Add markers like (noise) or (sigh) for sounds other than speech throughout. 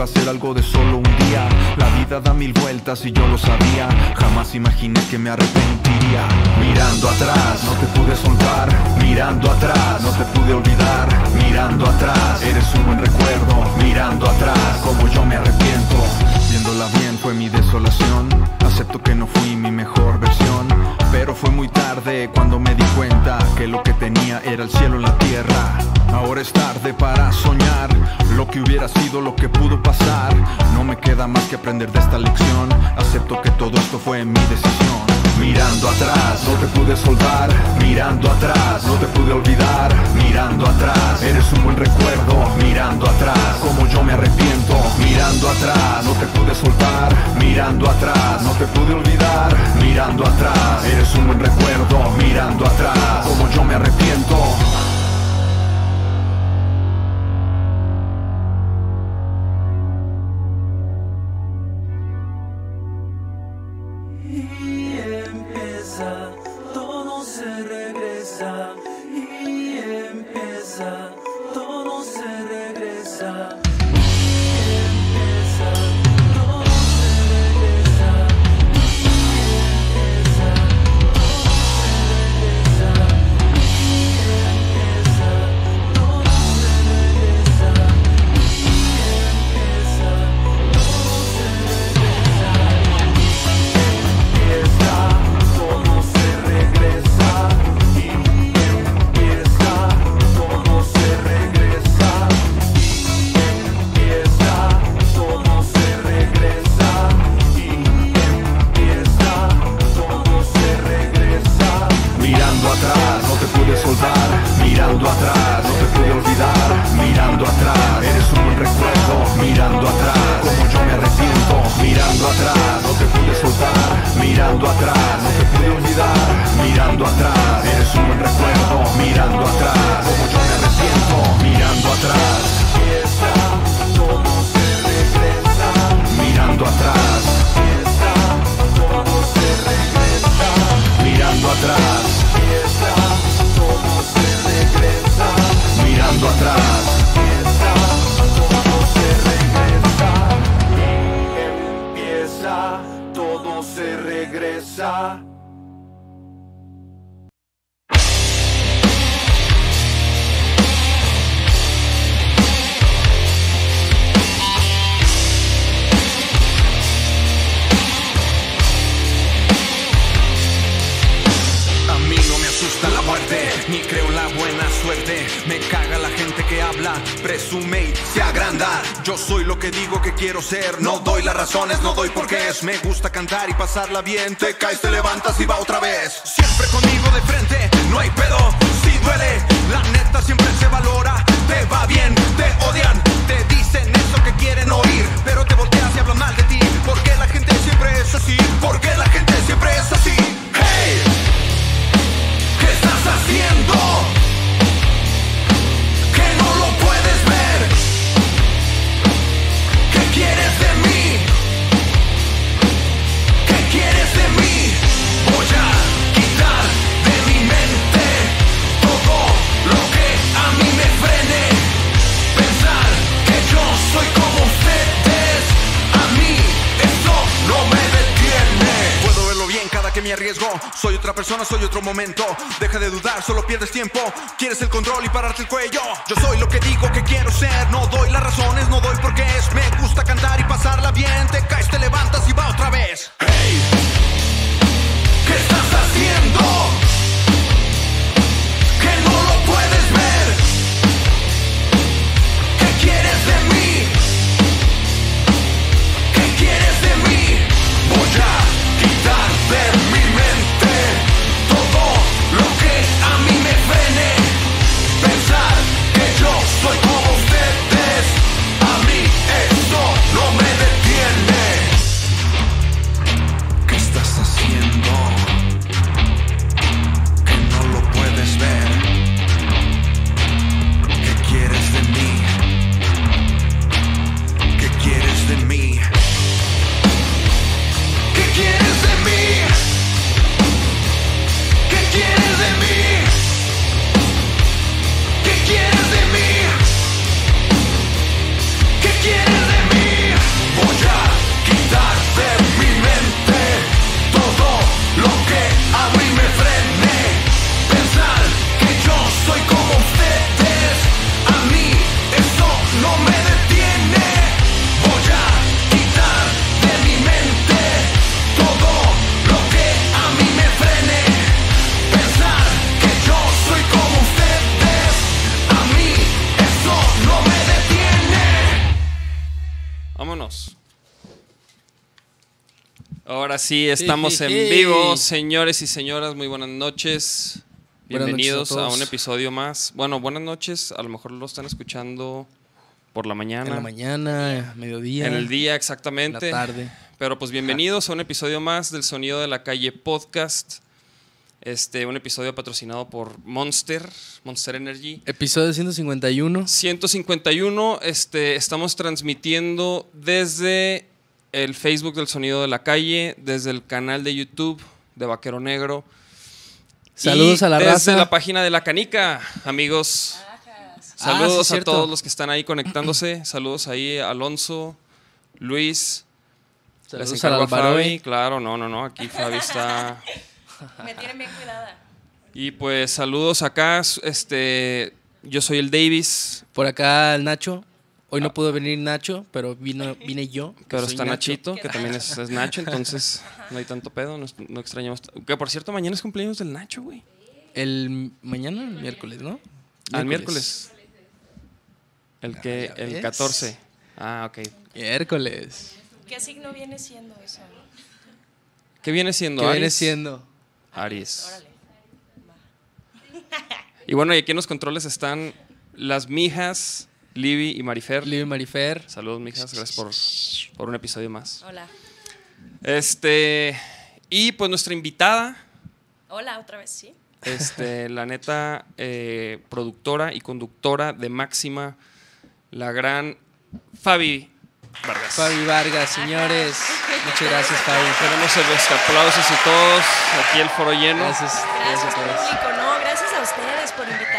iba a ser algo de solo un día. La vida da mil vueltas y yo lo sabía. Jamás imaginé que me arrepentiría. Mirando atrás, no te pude soltar. Mirando atrás, no te pude olvidar. Mirando atrás, eres un buen recuerdo. Mirando atrás, como yo me arrepiento. Viéndola bien fue mi desolación. Acepto que no fui mi mejor versión. Pero fue muy tarde cuando me di cuenta que lo que tenía era el cielo en la tierra. Ahora es tarde para soñar lo que hubiera sido, lo que pudo pasar. No me queda más que aprender de esta lección. Acepto que todo esto fue mi decisión. Mirando atrás, no te pude soltar. Mirando atrás, no te pude olvidar. Mirando atrás, eres un buen recuerdo. Mirando atrás, como yo me arrepiento. Mirando atrás, no te pude soltar. Mirando atrás, no te pude olvidar. Mirando atrás, eres un buen recuerdo. Mirando atrás, como yo me arrepiento. Asusta la muerte, ni creo la buena suerte. Me caga la gente que habla, presume y se. Yo soy lo que digo que quiero ser, no doy las razones, no doy por qué es. Me gusta cantar y pasarla bien, te caes, te levantas y va otra vez. Siempre conmigo de frente, no hay pedo, si duele. La neta siempre se valora, te va bien, te odian, te dicen eso que quieren oír, pero te volteas y hablan mal de ti. Porque la gente siempre es así, porque Soy otra persona, soy otro momento. Deja de dudar, solo pierdes tiempo. Quieres el control y pararte el cuello. Yo soy lo que digo que quiero ser. No doy las razones, no doy por qué es. Me gusta cantar y pasarla bien. Te caes, te levantas y va otra vez. Hey, ¿qué estás haciendo? Que no lo puedes ver. ¿Qué quieres de mí? Ahora sí, estamos Sí, en sí, vivo, señores y señoras, muy buenas noches. Buenas Bienvenidos noches a un episodio más. Bueno, buenas noches, a lo mejor lo están escuchando por la mañana. En la mañana, mediodía. En el día, en la exactamente. tarde. Pero pues bienvenidos a un episodio más del Sonido de la Calle Podcast. Este, un episodio patrocinado por Monster, Monster Energy. Episodio 151. 151, este, estamos transmitiendo desde el Facebook del Sonido de la Calle, desde el canal de YouTube de Vaquero Negro. Saludos y a la desde raza. la página de La Canica, amigos. Saludos Ah, sí, a cierto. todos los que están ahí conectándose. Saludos ahí a Alonso, Luis. Saludos a Fabi. Claro, no, no, no. Aquí Fabi está. (laughs) Me tienen bien cuidada. Y pues saludos acá. Este, yo soy el Davis. Por acá el Nacho. Hoy no pudo venir Nacho, pero vino, vine yo. Pero está Nacho. Nachito, que también es, es Nacho, (laughs) entonces no hay tanto pedo, no, no extrañamos. Que por cierto, mañana es cumpleaños del Nacho, güey. El mañana, el miércoles, ¿no? Al miércoles. El que, ya el ves. 14. Ah, ok. Miércoles. ¿Qué signo viene siendo eso? ¿Qué viene siendo? ¿Qué viene Aries? siendo? Aries. Órale. Y bueno, y aquí en los controles están las mijas, Libby y Marifer. Libre Marifer. Saludos, mijas, gracias por, por un episodio más. Hola. Este, y pues nuestra invitada, Hola, otra vez, sí. este, (laughs) la neta, eh, productora y conductora de Máxima, la gran Fabi Vargas. Fabi Vargas, señores. Muchas gracias, Fabi. Tenemos los aplausos y todos, aquí el foro lleno. Gracias. Gracias Gracias, a todos. público. No, gracias a ustedes por invitarme.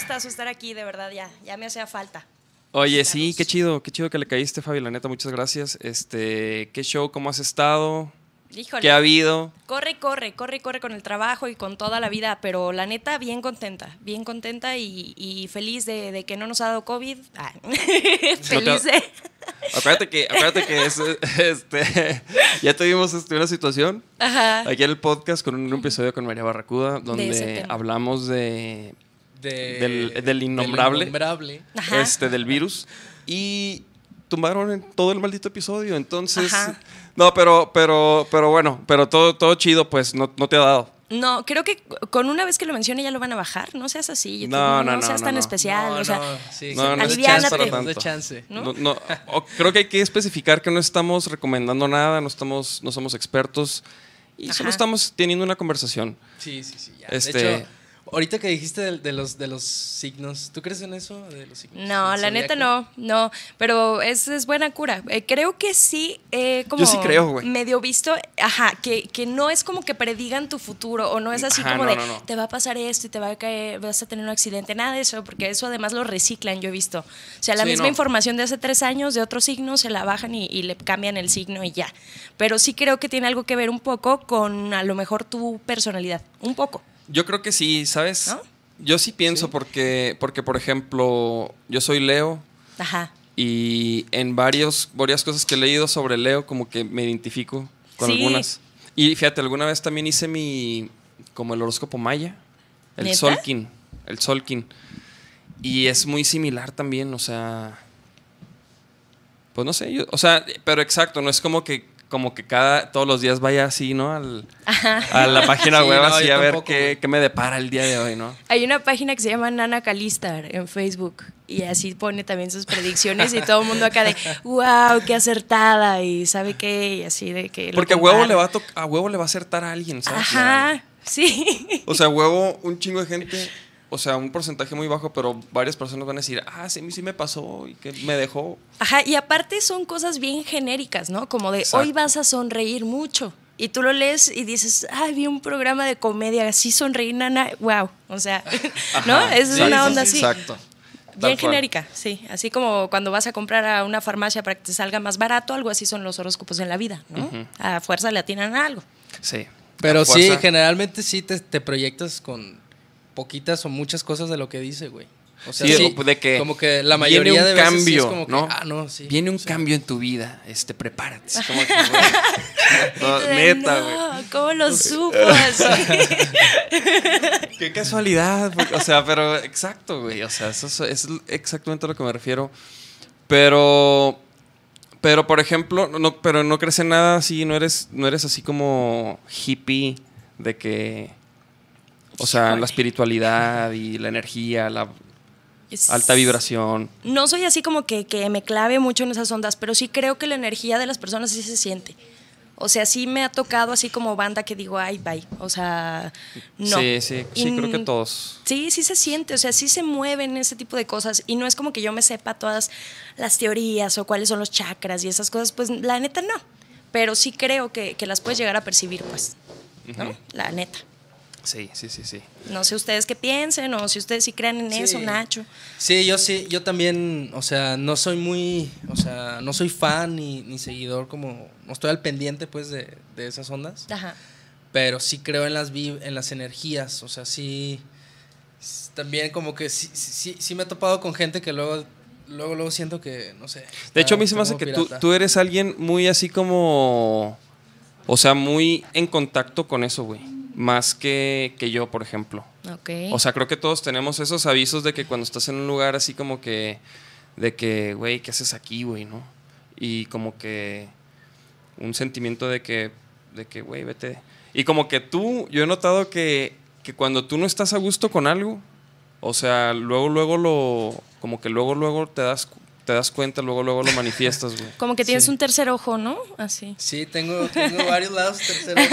Gustazo estar aquí, de verdad, ya. Ya me hacía falta. Oye, sí, qué chido, qué chido que le caíste, Fabi, la neta, muchas gracias. Este, qué show, cómo has estado, Híjole. qué ha habido. Corre, corre, corre, corre con el trabajo y con toda la vida, pero la neta, bien contenta, bien contenta y, y feliz de, de que no nos ha dado COVID. Ah, (laughs) feliz de... Acuérdate que, acuérdate que es, (laughs) este, (laughs) ya tuvimos este, una situación Ajá. aquí en el podcast con un, episodio con María Barracuda donde hablamos de, De- Del- del innombrable. innombrable. Ajá. este del virus y tumbaron en todo el maldito episodio. Entonces, Ajá. no, pero, pero, pero bueno, pero todo, todo chido, pues no, no te ha dado. No, creo que con una vez que lo mencione ya lo van a bajar. No seas así. YouTube, No, no, no, seas no, tan no. especial. o sea, no, sí, No, sí, no es chance. ¿no? No, no, o- creo que hay que especificar que no estamos recomendando nada, no estamos, no somos expertos y solo Ajá. estamos teniendo una conversación. Sí, sí, sí. ya. Este- De hecho, ahorita que dijiste de, de los, de los signos, ¿tú crees en eso? De los signos No, la neta no, no, pero es, es buena cura. Eh, creo que sí, eh, como Yo sí creo, güey. medio visto, ajá, que, que no es como que predigan tu futuro o no es así Ajá, como no, de no, no. te va a pasar esto y te va a caer, vas a tener un accidente, nada de eso, porque eso además lo reciclan, yo he visto. O sea, la Sí, misma no. información de hace tres años de otro signo se la bajan y, y le cambian el signo y ya. Pero sí creo que tiene algo que ver un poco con a lo mejor tu personalidad, un poco. Yo creo que sí, ¿sabes? ¿No? Yo sí pienso porque, porque, por ejemplo, yo soy Leo Ajá. y en varios, varias cosas que he leído sobre Leo como que me identifico con Sí. algunas. Y fíjate, alguna vez también hice mi, como el horóscopo maya, el ¿Neta? Solkin, el Solkin. Y es muy similar también, o sea, pues no sé, yo- o sea, pero exacto, no es como que como que cada todos los días vaya así, ¿no? Al- a la página Sí, web no, así a ver qué, qué me depara el día de hoy, ¿no? Hay una página que se llama Nana Calistar en Facebook y así pone también sus predicciones y todo el mundo acá de wow, qué acertada y sabe qué y así de que Porque a huevo le va a a huevo le va a acertar a alguien, ¿sabes? Ajá, sí. O sea, huevo, un chingo de gente, o sea, un porcentaje muy bajo, pero varias personas van a decir, ah, sí, sí me pasó y que me dejó. Ajá, y aparte son cosas bien genéricas, ¿no? Como de Exacto. hoy vas a sonreír mucho. Y tú lo lees y dices, ay, vi un programa de comedia, así sonreí, nana, wow. O sea, (laughs) ¿no? Ajá, Esa sí, es una onda sí, así. Exacto. Bien Tal cual. genérica, sí. Así como cuando vas a comprar a una farmacia para que te salga más barato, algo así son los horóscopos en la vida, ¿no? A fuerza le atinan a algo. Sí. Pero sí, generalmente sí te, te proyectas con poquitas o muchas cosas de lo que dice, güey. O sea, Sí, sí, de que como que la viene mayoría un de veces sí cambio, es como que, ¿no? ah, no, sí. Viene un cambio en tu vida, este, prepárate. Como (laughs) que. (laughs) No, neta, güey. no, ¿Cómo lo supo (laughs) así? Qué casualidad, porque- o sea, pero exacto, güey. O sea, eso es, es exactamente a lo que me refiero. Pero, Pero, por ejemplo, no, pero no crees en nada así, no eres, no eres así como hippie de que. O sea, la espiritualidad y la energía, la Es- alta vibración. No soy así como que, que me clave mucho en esas ondas, pero sí creo que la energía de las personas sí se siente. O sea, sí me ha tocado así como banda que digo, ay, bye. O sea, no. Sí, sí, sí, Y creo que todos. Sí, sí se siente, o sea, sí se mueven ese tipo de cosas. Y no es como que yo me sepa todas las teorías o cuáles son los chakras y esas cosas, pues la neta no. Pero sí creo que, que las puedes llegar a percibir, pues. ¿No? La neta. Sí, sí, sí, sí. No sé ustedes qué piensen o si ustedes sí creen en Sí. eso, Nacho. Sí, yo sí, yo también, o sea, no soy muy, o sea, no soy fan ni, ni seguidor como, no estoy al pendiente pues de, de esas ondas, Ajá. pero sí creo en las en las energías, o sea, sí, también como que sí, sí, sí me he topado con gente que luego, luego, luego siento que, no sé. De hecho, a mí se me hace que tú, tú eres alguien muy así como. O sea, muy en contacto con eso, güey. Más que, que yo, por ejemplo. O sea, creo que todos tenemos esos avisos de que cuando estás en un lugar así como que. De que, güey, ¿qué haces aquí, güey, no? Y como que. Un sentimiento de que. De que, güey, vete. Y como que tú, yo he notado que, que cuando tú no estás a gusto con algo, o sea, luego, luego lo. Como que luego, luego te das, te das cuenta, luego, luego lo manifiestas, güey. Como que tienes Sí. un tercer ojo, ¿no? Así. Sí, tengo, tengo varios lados terceros,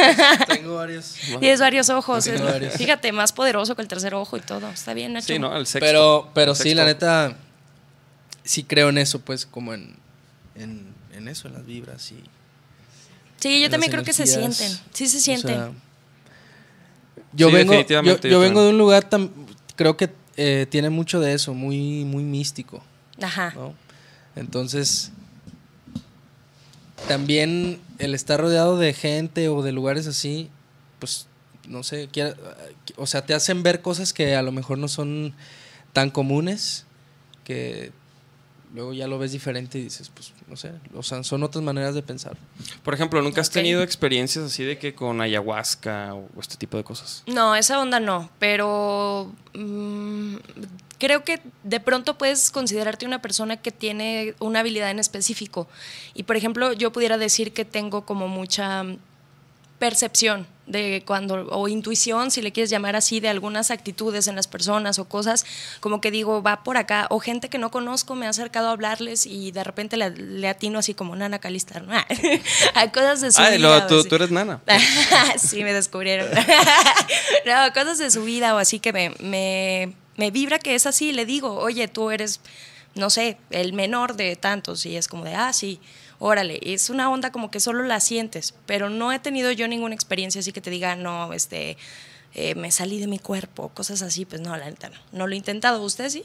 tengo varios. (laughs) Tienes varios ojos. Tengo es- varios. Fíjate, más poderoso que el tercer ojo y todo. Está bien, Nacho. Sí, ¿no? El sexto. Pero, pero El sí, la neta, sí creo en eso, pues, como en, en, en eso, en las vibras y... Sí, yo también creo que se sienten. Sí se O sienten. sea, yo Sí, vengo, yo, definitivamente, yo yo vengo de un lugar, tam- creo que eh, tiene mucho de eso, muy, muy místico, Ajá. ¿no? Entonces, también el estar rodeado de gente o de lugares así, pues, no sé, o sea, te hacen ver cosas que a lo mejor no son tan comunes, que luego ya lo ves diferente y dices, pues, no sé, o sea, son otras maneras de pensar. Por ejemplo, ¿nunca has tenido experiencias así de que con ayahuasca o este tipo de cosas? No, esa onda no, pero mm, creo que de pronto puedes considerarte una persona que tiene una habilidad en específico. Y por ejemplo, yo pudiera decir que tengo como mucha percepción de cuando, o intuición, si le quieres llamar así, de algunas actitudes en las personas o cosas, como que digo, va por acá, o gente que no conozco me ha acercado a hablarles y de repente le, le atino así como Nana Calistar, ¿no? (laughs) a cosas de su Ah, vida. lo- tú, tú eres nana. (laughs) sí, me descubrieron. (laughs) no, cosas de su vida o así que me, me, me vibra que es así. Le digo, oye, tú eres, no sé, el menor de tantos. Y es como de, ah, sí, órale. Es una onda como que solo la sientes. Pero no he tenido yo ninguna experiencia así que te diga, no, este, eh, me salí de mi cuerpo, cosas así. Pues no, la neta no. No lo he intentado. ¿Usted sí?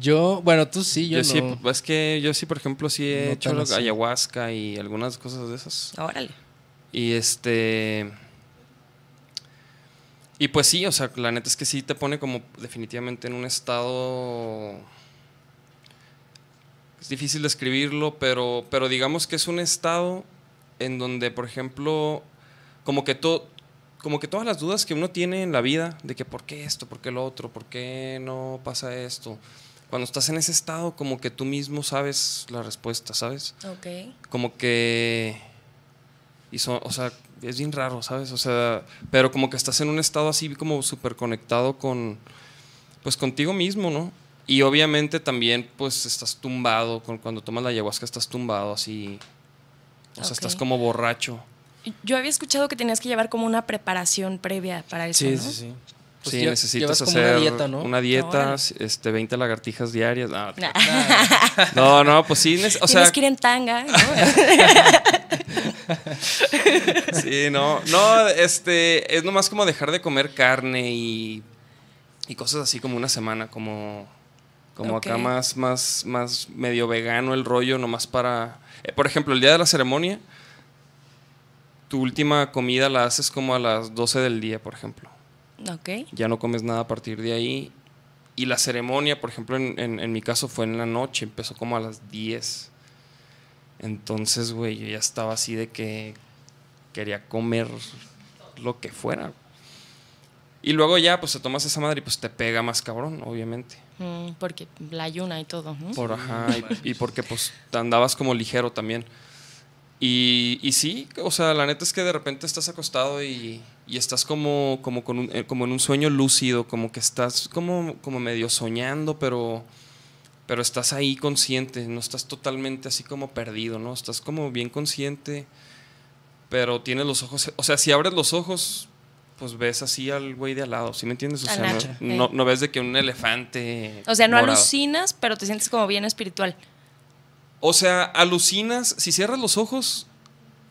Yo, bueno, tú sí, yo, Yo, sí, no. es que yo sí, por ejemplo, sí he No hecho ayahuasca y algunas cosas de esas. Órale. Y este. Y pues sí, o sea, la neta es que sí te pone como definitivamente en un estado. Es difícil describirlo, pero, pero digamos que es un estado en donde, por ejemplo, como que todo. Como que todas las dudas que uno tiene en la vida, de que por qué esto, por qué lo otro, por qué no pasa esto. Cuando estás en ese estado, como que tú mismo sabes la respuesta, ¿sabes? Ok. como que y son, o sea, es bien raro, ¿sabes? O sea, pero como que estás en un estado así como súper conectado con, pues contigo mismo, ¿no? Y obviamente también, pues estás tumbado, con, cuando tomas la ayahuasca estás tumbado así, o sea, Ok. estás como borracho. Yo había escuchado que tenías que llevar como una preparación previa para eso. Sí, ¿no? sí, sí. Pues sí, necesitas hacer una dieta, ¿no? una dieta, Órale. este, 20 lagartijas diarias. No, Nah. (laughs) no, no, pues sí, (laughs) o Tienes sea, que ir en tanga, ¿no? (laughs) (laughs) Sí, no, no, este, es nomás como dejar de comer carne y, y cosas así como una semana, como, como acá más, más, más medio vegano el rollo, nomás para, eh, por ejemplo, el día de la ceremonia, tu última comida la haces como a las 12 del día, por ejemplo. ok. Ya no comes nada a partir de ahí. Y la ceremonia, por ejemplo, en, en- en mi caso fue en la noche, empezó como a las 10. Entonces, güey, yo ya estaba así de que quería comer lo que fuera. Y luego ya, pues te tomas esa madre y pues te pega más cabrón, obviamente. Mm, porque la ayuna y todo, ¿no? Por, ajá, y, y porque pues andabas como ligero también. Y, y sí, o sea, la neta es que de repente estás acostado y, y estás como, como, con un- eh, como en un sueño lúcido, como que estás como, como medio soñando, pero, pero estás ahí consciente, no estás totalmente así como perdido, ¿no? Estás como bien consciente, pero tienes los ojos, o sea, si abres los ojos, pues ves así al güey de al lado, ¿sí me entiendes? O sea, no- Nacho, no, no ves de que un elefante... O sea, no morado. alucinas, pero te sientes como bien espiritual. O sea, alucinas, si cierras los ojos,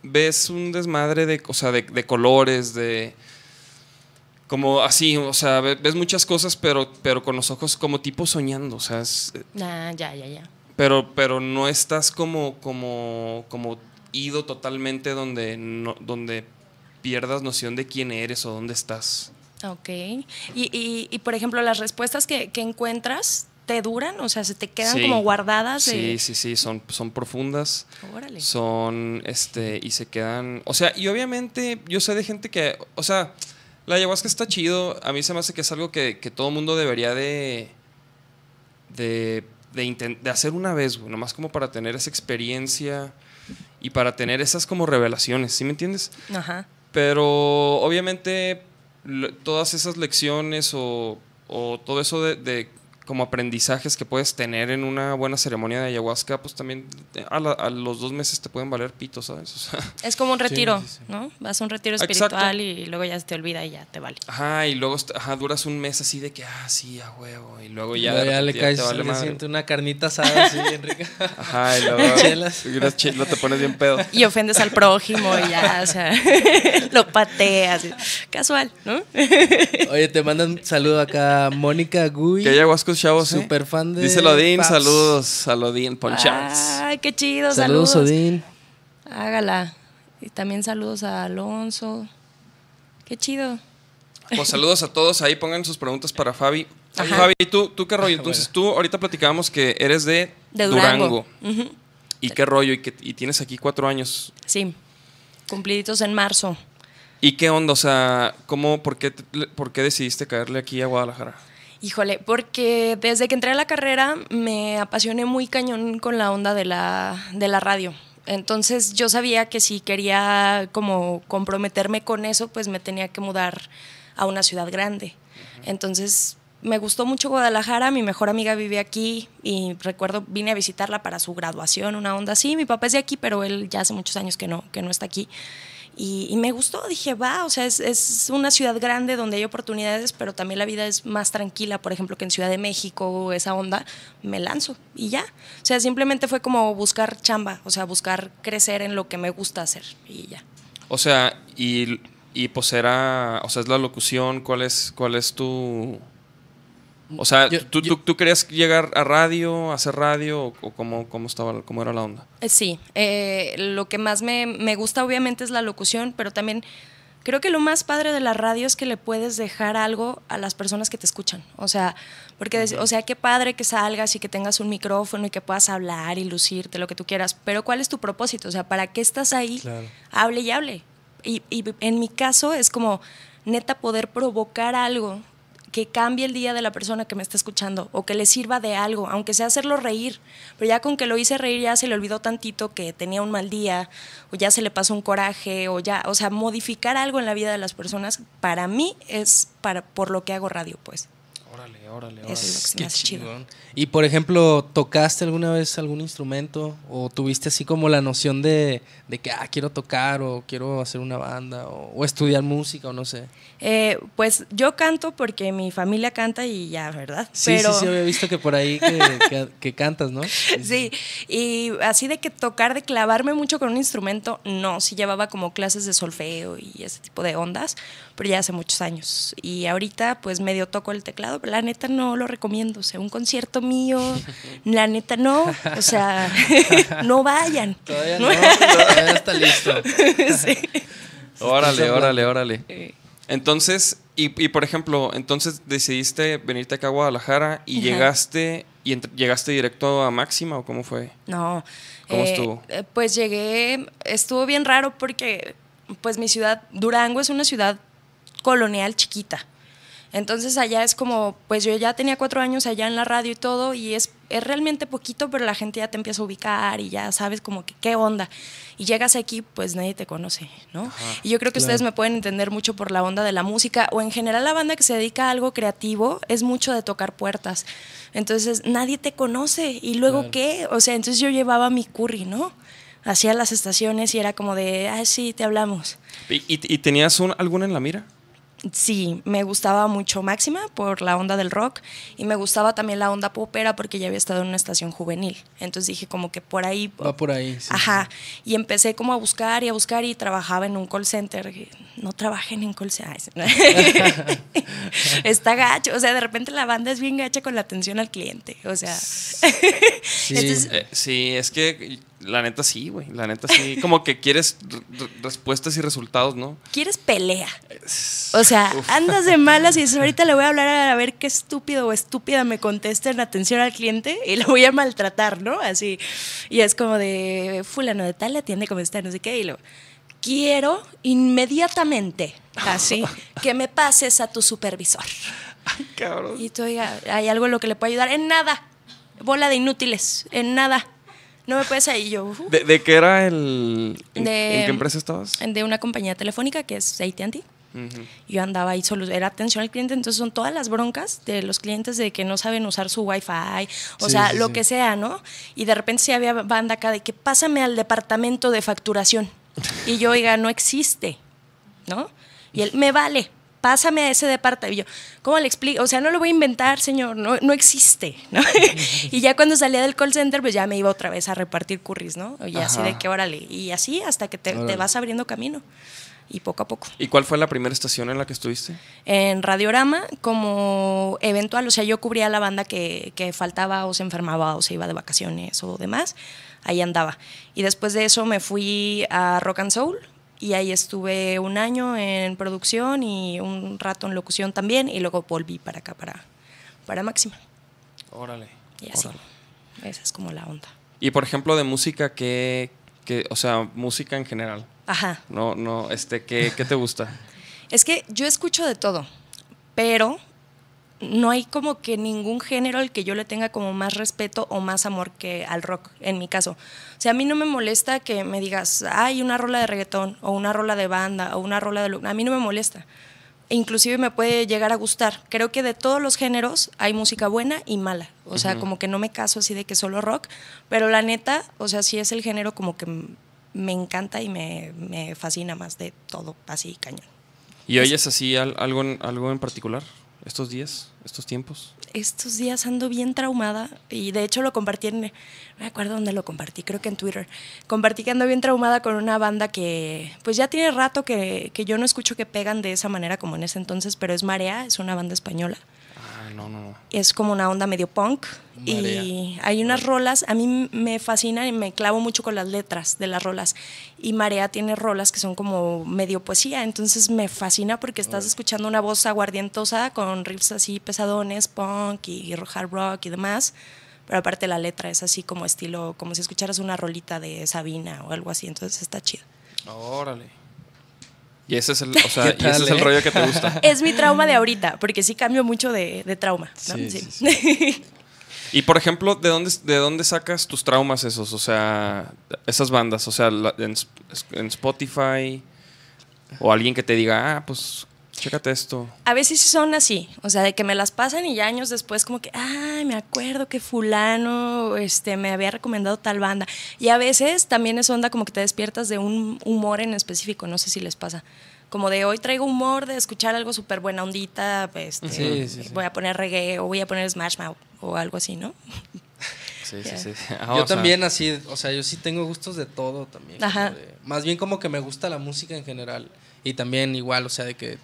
ves un desmadre de, o sea, de, de colores, de... Como así, o sea, ve- ves muchas cosas, pero, pero con los ojos como tipo soñando, o sea, es- Ah, ya, ya, ya. pero, pero no estás como, como, como ido totalmente donde, no, donde pierdas noción de quién eres o dónde estás. Ok. Y, y, y, por ejemplo, las respuestas que, que encuentras, ¿te duran? O sea, ¿se te quedan Sí. como guardadas? de- Sí, sí, sí, son, son profundas. Órale. son este y se quedan o sea y obviamente yo sé de gente que o sea la ayahuasca está chido a mí se me hace que es algo que, que todo mundo debería de de, de, de hacer una vez güey, nomás como para tener esa experiencia y para tener esas como revelaciones ¿sí me entiendes? Ajá. pero obviamente todas esas lecciones o, o todo eso de, de como aprendizajes que puedes tener en una buena ceremonia de ayahuasca, pues también a, la- a los dos meses te pueden valer pito, ¿sabes? (laughs) O sea, Es como un retiro, sí, sí. ¿no? Vas a un retiro espiritual y luego ya se te olvida y ya te vale. ajá, y luego ajá, duras un mes así de que, ah, sí, a huevo, y luego ya, Ya, le caes, te vale le madre. siente una carnita asada así, Enrique. (laughs) Ajá, y luego (laughs) Chelas. y unas chelas te pones bien pedo. Y ofendes al prójimo y ya, o sea, lo pateas. Casual, ¿no? Oye, te mandan un saludo acá, Mónica Gui. Que chavos, ¿eh? Super fan de. Dice Odín, Paps. saludos, a Odín, ponchats. Ay, qué chido, Saludos, saludos. Odín. Hágala. Y también saludos a Alonso. Qué chido. Pues saludos a todos ahí, pongan sus preguntas para Fabi. Ajá. Fabi, ¿tú, ¿tú qué rollo? Entonces (laughs) tú ahorita platicábamos que eres de, De Durango. ¿Y qué rollo? Y, que, y tienes aquí cuatro años. Sí. Cumpliditos en marzo. ¿Y qué onda? O sea, ¿cómo, por, qué, ¿por qué decidiste caerle aquí a Guadalajara? Híjole, porque desde que entré a la carrera me apasioné muy cañón con la onda de la, de la radio. Entonces yo sabía que si quería como comprometerme con eso, pues me tenía que mudar a una ciudad grande. Entonces me gustó mucho Guadalajara, mi mejor amiga vive aquí y recuerdo vine a visitarla para su graduación, una onda así. Mi papá es de aquí, pero él ya hace muchos años que no, que no está aquí. Y, y me gustó, dije, va, o sea, es, es una ciudad grande donde hay oportunidades, pero también la vida es más tranquila, por ejemplo, que en Ciudad de México, esa onda, me lanzo y ya. O sea, simplemente fue como buscar chamba, o sea, buscar crecer en lo que me gusta hacer y ya. O sea, y, y pues era, o sea, es la locución, ¿cuál es, cuál es tu... O sea, Yo- ¿tú, yo- tú, tú querías llegar a radio, hacer radio o, cómo, cómo, estaba, cómo era la onda? Eh, Sí, eh, lo que más me, me gusta obviamente es la locución, pero también creo que lo más padre de la radio es que le puedes dejar algo a las personas que te escuchan. O sea, porque, o sea, qué padre que salgas y que tengas un micrófono y que puedas hablar y lucirte lo que tú quieras, pero ¿cuál es tu propósito? O sea, ¿para qué estás ahí? Claro. Hable y hable. Y, y en mi caso es como neta poder provocar algo que cambie el día de la persona que me está escuchando o que le sirva de algo, aunque sea hacerlo reír. Pero ya con que lo hice reír ya se le olvidó tantito que tenía un mal día o ya se le pasó un coraje o ya, o sea, modificar algo en la vida de las personas para mí es para por lo que hago radio, pues. Órale, órale, Eso es lo que chido. Y por ejemplo, ¿tocaste alguna vez algún instrumento? ¿O tuviste así como la noción de, de que, ah, quiero tocar o quiero hacer una banda o, o estudiar música o no sé? Eh, pues yo canto porque mi familia canta y ya, ¿verdad? Sí, sí, sí, había visto que por ahí que, (laughs) que- que cantas, ¿no? Sí, y así de que tocar, de clavarme mucho con un instrumento, no, sí llevaba como clases de solfeo y ese tipo de ondas, pero ya hace muchos años. Y ahorita pues medio toco el teclado, pero la neta no lo recomiendo, o sea, un concierto mío, (laughs) la neta no, o sea, (laughs) no vayan. Todavía no, todavía está listo. (laughs) Sí. Órale, órale, órale. Eh, Entonces, y, y por ejemplo, entonces decidiste venirte acá a Guadalajara y Ajá. llegaste y llegaste directo a Máxima o cómo fue? No. ¿Cómo eh, estuvo? eh, Pues llegué, estuvo bien raro porque pues mi ciudad, Durango es una ciudad colonial chiquita. Entonces allá es como, pues yo ya tenía cuatro años allá en la radio y todo, y es, es realmente poquito, pero la gente ya te empieza a ubicar y ya sabes como que qué onda. Y llegas aquí, pues nadie te conoce, ¿no? y yo creo que ustedes me pueden entender mucho por la onda de la música, o en general la banda que se dedica a algo creativo es mucho de tocar puertas. Entonces nadie te conoce, y luego Claro. qué, o sea, entonces yo llevaba mi curry, ¿no? Hacía las estaciones y era como de, ah, sí, te hablamos. ¿Y, y- y tenías un, alguna en la mira? Sí, me gustaba mucho Máxima por la onda del rock y me gustaba también la onda popera porque ya había estado en una estación juvenil. Entonces dije como que por ahí... Va por ahí. sí, Ajá. Y empecé como a buscar y a buscar y trabajaba en un call center. No trabajen en call center. (laughs) Está gacho. O sea, de repente la banda es bien gacha con la atención al cliente. O sea... Sí. (laughs) Entonces, Eh, sí, es que la neta sí, güey. La neta sí. (laughs) Como que quieres re- re- respuestas y resultados, ¿no? quieres pelea. O sea, andas de (laughs) malas y dices, ahorita le voy a hablar a ver qué estúpido o estúpida me contesta en atención al cliente y lo voy a maltratar, ¿no? Así. Y es como de, fulano de tal, atiende como está, no sé qué, y lo... Quiero inmediatamente, así, (laughs) que me pases a tu supervisor. Cabrón. Y tú, ¿hay algo en lo que le pueda ayudar? En nada. Bola de inútiles, en nada. No me puedes ahí yo. ¿De, de qué era el. En, De- en qué empresa estabas? De una compañía telefónica que es AT&T. Ujú. yo andaba ahí solo, era atención al cliente, entonces son todas las broncas de los clientes de que no saben usar su wifi, o Sí, sea, sí, lo sí. que sea, ¿no? Y de repente sí había banda acá de que pásame al departamento de facturación. Y yo, oiga, no existe, ¿no? Y él, me vale, pásame a ese departamento. ¿cómo le explico? O sea, no lo voy a inventar, señor, no, no existe, ¿no? (laughs) y ya cuando salía del call center, pues ya me iba otra vez a repartir curris, ¿no? Y así Ajá. de que, órale, y así hasta que te, te vas abriendo camino. Y poco a poco ¿Y cuál fue la primera estación en la que estuviste? en Radiorama como eventual, o sea, yo cubría la banda que, que faltaba o se enfermaba o se iba de vacaciones o demás, ahí andaba. Y después de eso me fui a Rock and Soul y ahí estuve un año en producción y un rato en locución también y luego volví para acá, para, para Máxima. Órale. Y así. órale. Esa es como la onda. Y por ejemplo, de música, ¿qué, qué- o sea, música en general? Ajá. No, no, este, ¿qué, qué te gusta? Es que yo escucho de todo, pero no hay como que ningún género al que yo le tenga como más respeto o más amor que al rock, en mi caso. O sea, a mí no me molesta que me digas, hay una rola de reggaetón, o una rola de banda, o una rola de... lo-". A mí no me molesta. E inclusive me puede llegar a gustar. Creo que de todos los géneros hay música buena y mala. O sea, como que no me caso así de que solo rock, pero la neta, o sea, sí es el género como que me encanta y me, me fascina más de todo, así cañón. ¿Y oyes así al- algo, algo en particular estos días, estos tiempos? estos días ando bien traumada y de hecho lo compartí en, no me acuerdo dónde lo compartí, creo que en Twitter. Compartí que ando bien traumada con una banda que pues ya tiene rato que, que yo no escucho que pegan de esa manera como en ese entonces, pero es Marea, es una banda española. No, no, no. Es como una onda medio punk y hay unas rolas, a mí me fascina y me clavo mucho con las letras de las rolas y Marea tiene rolas que son como medio poesía, entonces me fascina porque estás escuchando una voz aguardientosa con riffs así pesadones, punk y hard rock y demás, pero aparte la letra es así como estilo, como si escucharas una rolita de Sabina o algo así, entonces está chido. Órale. Y ese es el, o sea, ¿Qué (laughs) y ese es el rollo que te gusta. (laughs) Es mi trauma de ahorita, porque sí cambio mucho de, de trauma. ¿no? Sí, Sí. sí, (laughs) Y por ejemplo, ¿de dónde, ¿de dónde sacas tus traumas esos? O sea, esas bandas, o sea, en, en Spotify o alguien que te diga, ah, pues, chécate esto. A veces sí son así, o sea, de que me las pasan y ya años después como que, ay, me acuerdo que fulano este, me había recomendado tal banda. Y a veces también es onda como que te despiertas de un humor en específico, no sé si les pasa. Como de hoy traigo humor de escuchar algo súper buena ondita, este, Sí, sí, sí. voy a poner reggae o voy a poner Smash Mouth o algo así, ¿no? Sí, sí, sí. Ah, yo sea, también así, o sea, yo sí tengo gustos de todo también. Ajá. de- más bien como que me gusta la música en general. Y también igual, o sea, de que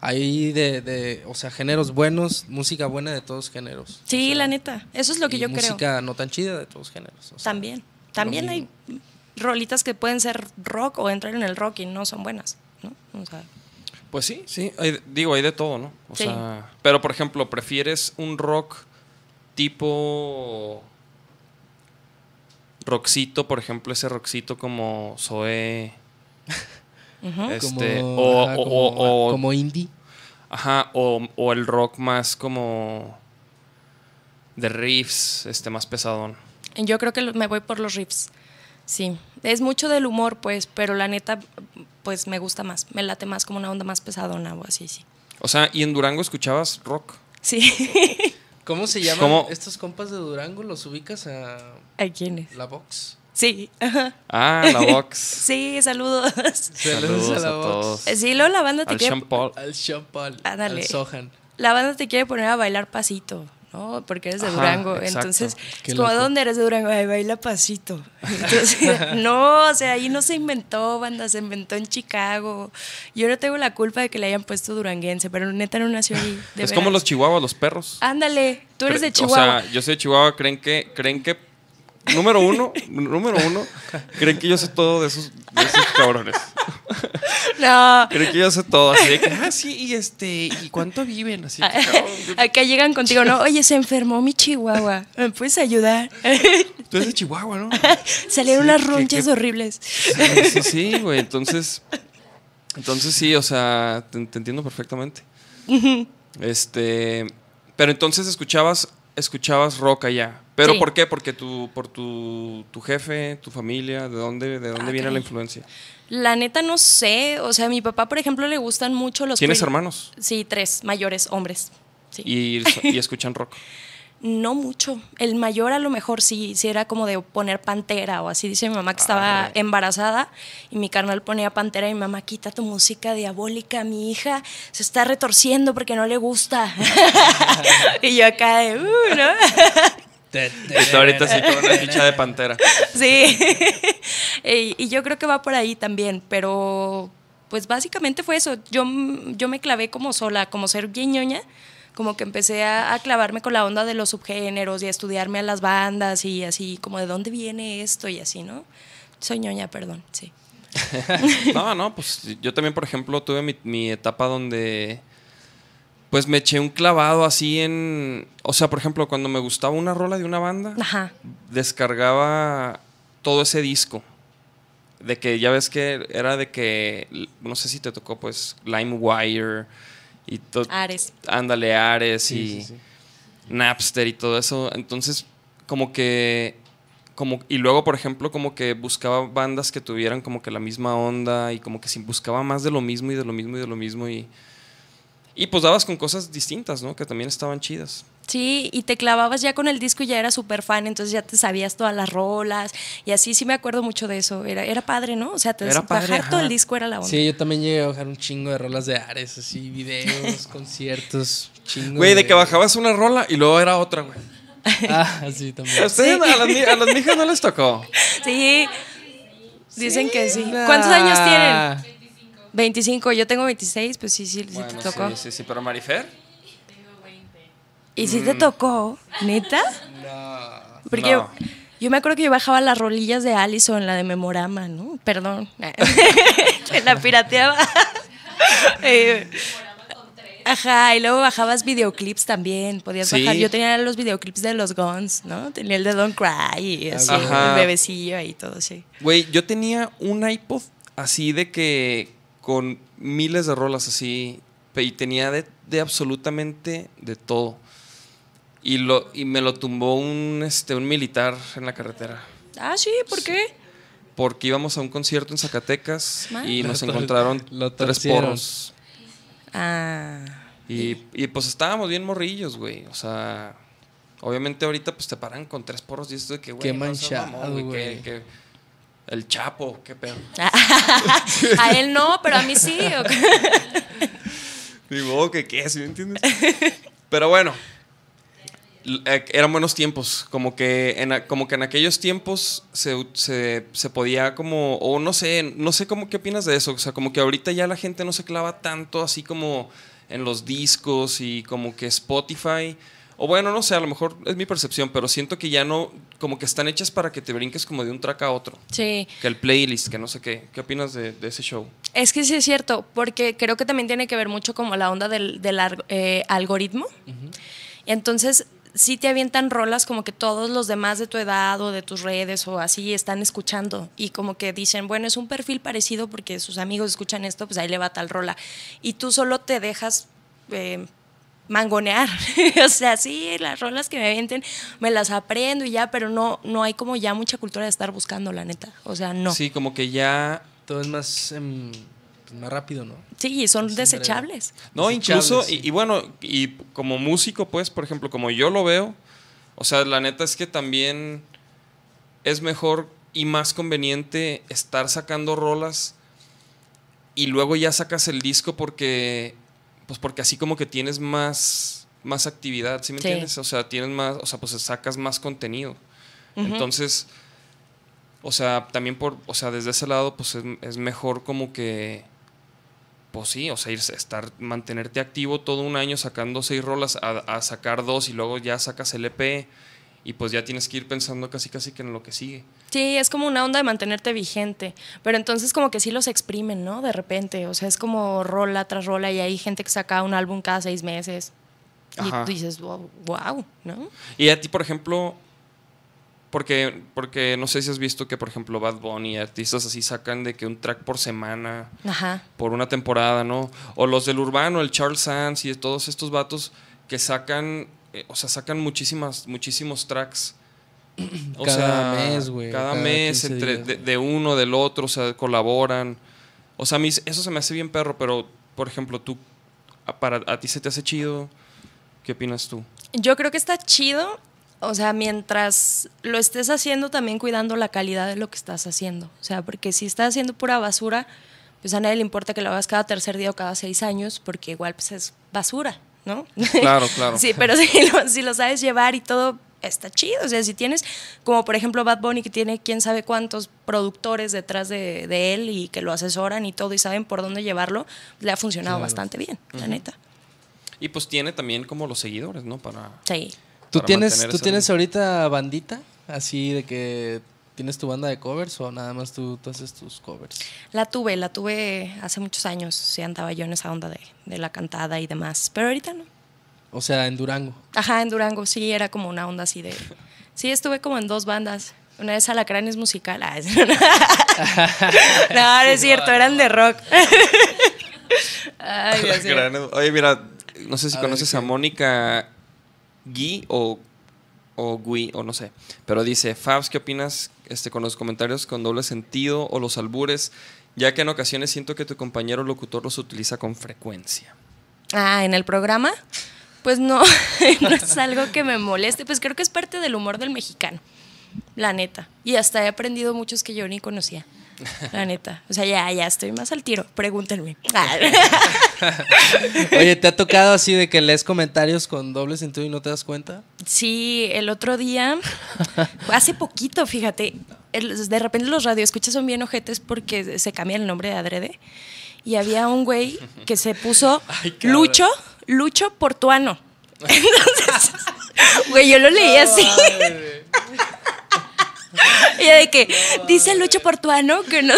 hay de, de o sea, géneros buenos, música buena de todos géneros. Sí, O sea, la neta, eso es lo que y yo creo. música no tan chida de todos géneros. o sea, También. También hay rolitas que pueden ser rock o entrar en el rock y no son buenas, ¿no? O sea, Pues sí, sí. hay- digo, hay de todo, ¿no? O Sí. sea, pero por ejemplo, ¿prefieres un rock tipo rockcito, por ejemplo, ese rockcito como Zoé? (laughs) Este, como, o, ajá, o- como, o- o- como indie. Ajá, o, o el rock más como de riffs, este más pesadón. Yo creo que me voy por los riffs. Sí, es mucho del humor, pues, pero la neta, pues me gusta más. Me late más como una onda más pesadona o así, sí. O sea, ¿y en Durango escuchabas rock? Sí. ¿Cómo se (laughs) llaman ¿Cómo? estos compas de Durango? ¿Los ubicas a ¿A quiénes? la Vox? Sí. ajá. Ah, la Vox. (laughs) Sí, saludos. Saludos a todos. Sí, luego la banda te Al quiere... Sean Paul. Al Sean Paul, Ándale. al Sohan. La banda te quiere poner a bailar pasito, ¿no? Porque eres de Ajá, Durango. exacto. Entonces, Qué es como, loco. ¿dónde eres de Durango? Ay, baila pasito. (laughs) Entonces, (laughs) no, o sea, ahí no se inventó, banda, se inventó en Chicago. Yo no tengo la culpa de que le hayan puesto duranguense, pero neta no nació ahí. de es como los chihuahuas, los perros. Ándale, tú eres de Chihuahua. O sea, yo soy de Chihuahua, creen que, creen que, número uno, número uno, creen que yo sé todo de esos, de esos cabrones. no. Creen que yo sé todo, así de que, ah, sí, y este, ¿y cuánto viven? Así, que, cabrón, (laughs) Acá llegan contigo, ¿no? Oye, se enfermó mi chihuahua. ¿Me puedes ayudar? (laughs) tú eres de Chihuahua, ¿no? Salieron Sí, unas ¿qué- ronchas horribles. Sí, sí, sí, güey, entonces, entonces sí, o sea, te, te entiendo perfectamente. Este, pero entonces escuchabas, escuchabas rock allá. ¿Pero Sí. por qué? Porque tu, por tu, tu jefe, tu familia, ¿de dónde, de dónde viene la influencia? La neta no sé. O sea, a mi papá, por ejemplo, le gustan mucho los. ¿Tienes hermanos? Sí, tres mayores hombres. Sí. Y, y (laughs) escuchan rock. No mucho. El mayor a lo mejor sí, sí era como de poner pantera o así. Dice mi mamá que estaba embarazada y mi carnal ponía pantera y mi mamá, quita tu música diabólica, mi hija se está retorciendo porque no le gusta. (laughs) y yo acá de, uh, ¿no? Y tú ahorita sí con una (laughs) ficha de pantera. Sí. (laughs) y, y yo creo que va por ahí también, pero pues básicamente fue eso. Yo, yo me clavé como sola, como ser bien ñoña, como que empecé a, a clavarme con la onda de los subgéneros y a estudiarme a las bandas y así, como de dónde viene esto y así, ¿no? Soy ñoña, perdón, sí. (laughs) No, no, pues yo también, por ejemplo, tuve mi, mi etapa donde pues me eché un clavado así en... O sea, por ejemplo, cuando me gustaba una rola de una banda, Ajá. descargaba todo ese disco. De que ya ves que era de que, no sé si te tocó pues LimeWire y todo. Ares. Ándale, Ares Sí, y sí, sí. Napster y todo eso. Entonces, como que. Como, y luego, por ejemplo, como que buscaba bandas que tuvieran como que la misma onda y como que si buscaba más de lo mismo y de lo mismo y de lo mismo y. Y pues dabas con cosas distintas, ¿no? Que también estaban chidas. Sí, y te clavabas ya con el disco y ya eras súper fan, entonces ya te sabías todas las rolas y así sí me acuerdo mucho de eso. Era, era padre, ¿no? O sea, te Era padre, bajar todo el disco era la onda. Sí, yo también llegué a bajar un chingo de rolas de Ares, así, videos, (laughs) conciertos, chingo. Güey, de que bajabas una rola y luego era otra, güey. (laughs) Ah, sí, ¿A, también. ustedes, a, las, mi- a las mijas no les tocó? Sí. Dicen que sí. Nah. ¿Cuántos años tienen? 25. Yo tengo 26, pues sí, sí, sí te tocó. sí, sí, sí, pero Marifer. ¿Y si te tocó? ¿Neta? Porque No. yo, yo me acuerdo que yo bajaba las rolillas de Allison, la de Memorama, ¿no? Perdón. (laughs) Que la pirateaba. (laughs) Eh, Ajá, y luego bajabas videoclips también, podías Sí. bajar. Yo tenía los videoclips de los Guns, ¿no? Tenía el de Don't Cry y así, Ajá. el bebecillo y todo así. Güey, yo tenía un iPod así de que con miles de rolas así y tenía de, de absolutamente de todo. Y, lo, y me lo tumbó un, este, un militar en la carretera. Ah, sí, ¿por qué? Porque íbamos a un concierto en Zacatecas y nos encontraron lo tres porros. Ah. Y, y, pues estábamos bien morrillos, güey. O sea, obviamente ahorita pues te paran con tres porros y esto de que, güey, Qué manchado, mamón, güey, güey. que- que- el Chapo, qué pedo. (laughs) a él no, pero a mí sí. ¿o qué? (laughs) Digo, que qué, ¿sí me entiendes? Pero bueno, eran buenos tiempos. Como que en, como que en aquellos tiempos se, se, se podía como, o no sé, no sé cómo qué opinas de eso. O sea, como que ahorita ya la gente no se clava tanto así como en los discos y como que Spotify. O bueno, no sé, a lo mejor es mi percepción, pero siento que ya no, como que están hechas para que te brinques como de un track a otro. Sí. Que el playlist, que no sé qué. ¿Qué opinas de, de ese show? Es que sí es cierto, porque creo que también tiene que ver mucho como la onda del, del eh, algoritmo. Entonces, sí te avientan rolas como que todos los demás de tu edad o de tus redes o así están escuchando y como que dicen, bueno, es un perfil parecido porque sus amigos escuchan esto, pues ahí le va tal rola. Y tú solo te dejas eh, mangonear. (laughs) o sea, sí, las rolas que me avienten me las aprendo y ya, pero no, no hay como ya mucha cultura de estar buscando, la neta. O sea, no. Sí, como que ya Todo es más, em, pues, más rápido, ¿no? y son Sí, desechables. No, Desechables, incluso, sí. y, y bueno, y como músico, pues, por ejemplo, como yo lo veo, o sea, la neta es que también es mejor y más conveniente estar sacando rolas y luego ya sacas el disco porque, pues porque así como que tienes más, más actividad, ¿sí me Sí. entiendes? O sea, tienes más, o sea, pues sacas más contenido. Entonces, o sea, también por, o sea, desde ese lado, pues es, es mejor como que, pues sí, o sea, irse, estar, mantenerte activo todo un año sacando seis rolas a, a sacar dos y luego ya sacas el EP y pues ya tienes que ir pensando casi casi que en lo que sigue. Sí, es como una onda de mantenerte vigente, pero entonces como que sí los exprimen, ¿no? De repente, o sea, es como rola tras rola y hay gente que saca un álbum cada seis meses Ajá. y tú dices, wow, wow, ¿no? Y a ti, por ejemplo, porque, porque no sé si has visto que, por ejemplo, Bad Bunny y artistas así sacan de que un track por semana Ajá. por una temporada, ¿no? O los del urbano, el Charles Sands y todos estos vatos que sacan, eh, o sea, sacan muchísimas, muchísimos tracks. O Cada mes, güey, Cada, cada mes, 15 entre de, de uno, del otro, o sea, colaboran. O sea, a mí eso se me hace bien perro, pero, por ejemplo, tú, a- para, a ti se te hace chido. ¿Qué opinas tú? Yo creo que está chido, o sea, mientras lo estés haciendo, también cuidando la calidad de lo que estás haciendo. O sea, porque si estás haciendo pura basura, pues a nadie le importa que lo hagas cada tercer día o cada seis años, porque igual pues es basura, ¿no? Claro, (laughs) claro. sí, pero si lo, si lo sabes llevar y todo, está chido. O sea, si tienes, como por ejemplo Bad Bunny, que tiene quién sabe cuántos productores detrás de, de él y que lo asesoran y todo y saben por dónde llevarlo, le ha funcionado Claro. bastante bien, la neta. Y pues tiene también como los seguidores, ¿no? Para, Sí. ¿Tú tienes, ¿tú tienes ahorita bandita? Así de que tienes tu banda de covers o nada más tú, tú haces tus covers. La tuve, la tuve hace muchos años. Sí, andaba yo en esa onda de, de la cantada y demás. Pero ahorita no. O sea, en Durango. Ajá, en Durango sí era como una onda así de. Sí, estuve como en dos bandas. Una vez Alacranes musical. Ah, es- (laughs) no, no es cierto, eran de rock. (laughs) Ay, Oye, mira, no sé si A conoces a Mónica Gui o, o Gui, o no sé. Pero dice, Fabs, ¿qué opinas este, con los comentarios con doble sentido o los albures? Ya que en ocasiones siento que tu compañero locutor los utiliza con frecuencia. Ah, en el programa. Pues no, (laughs) no es algo que me moleste. Pues creo que es parte del humor del mexicano. La neta. Y hasta he aprendido muchos que yo ni conocía. La neta. O sea, ya, ya estoy más al tiro. Pregúntenme. (laughs) Oye, ¿te ha tocado así de que lees comentarios con doble sentido y no te das cuenta? Sí, el otro día, hace poquito, fíjate, de repente los radioescuchas son bien ojetes porque se cambia el nombre de adrede. Y había un güey que se puso (laughs) Ay. Lucho, Lucho Portuano. (laughs) Entonces, güey, yo lo leí así. (laughs) Y de que dice Lucho Portuano que no.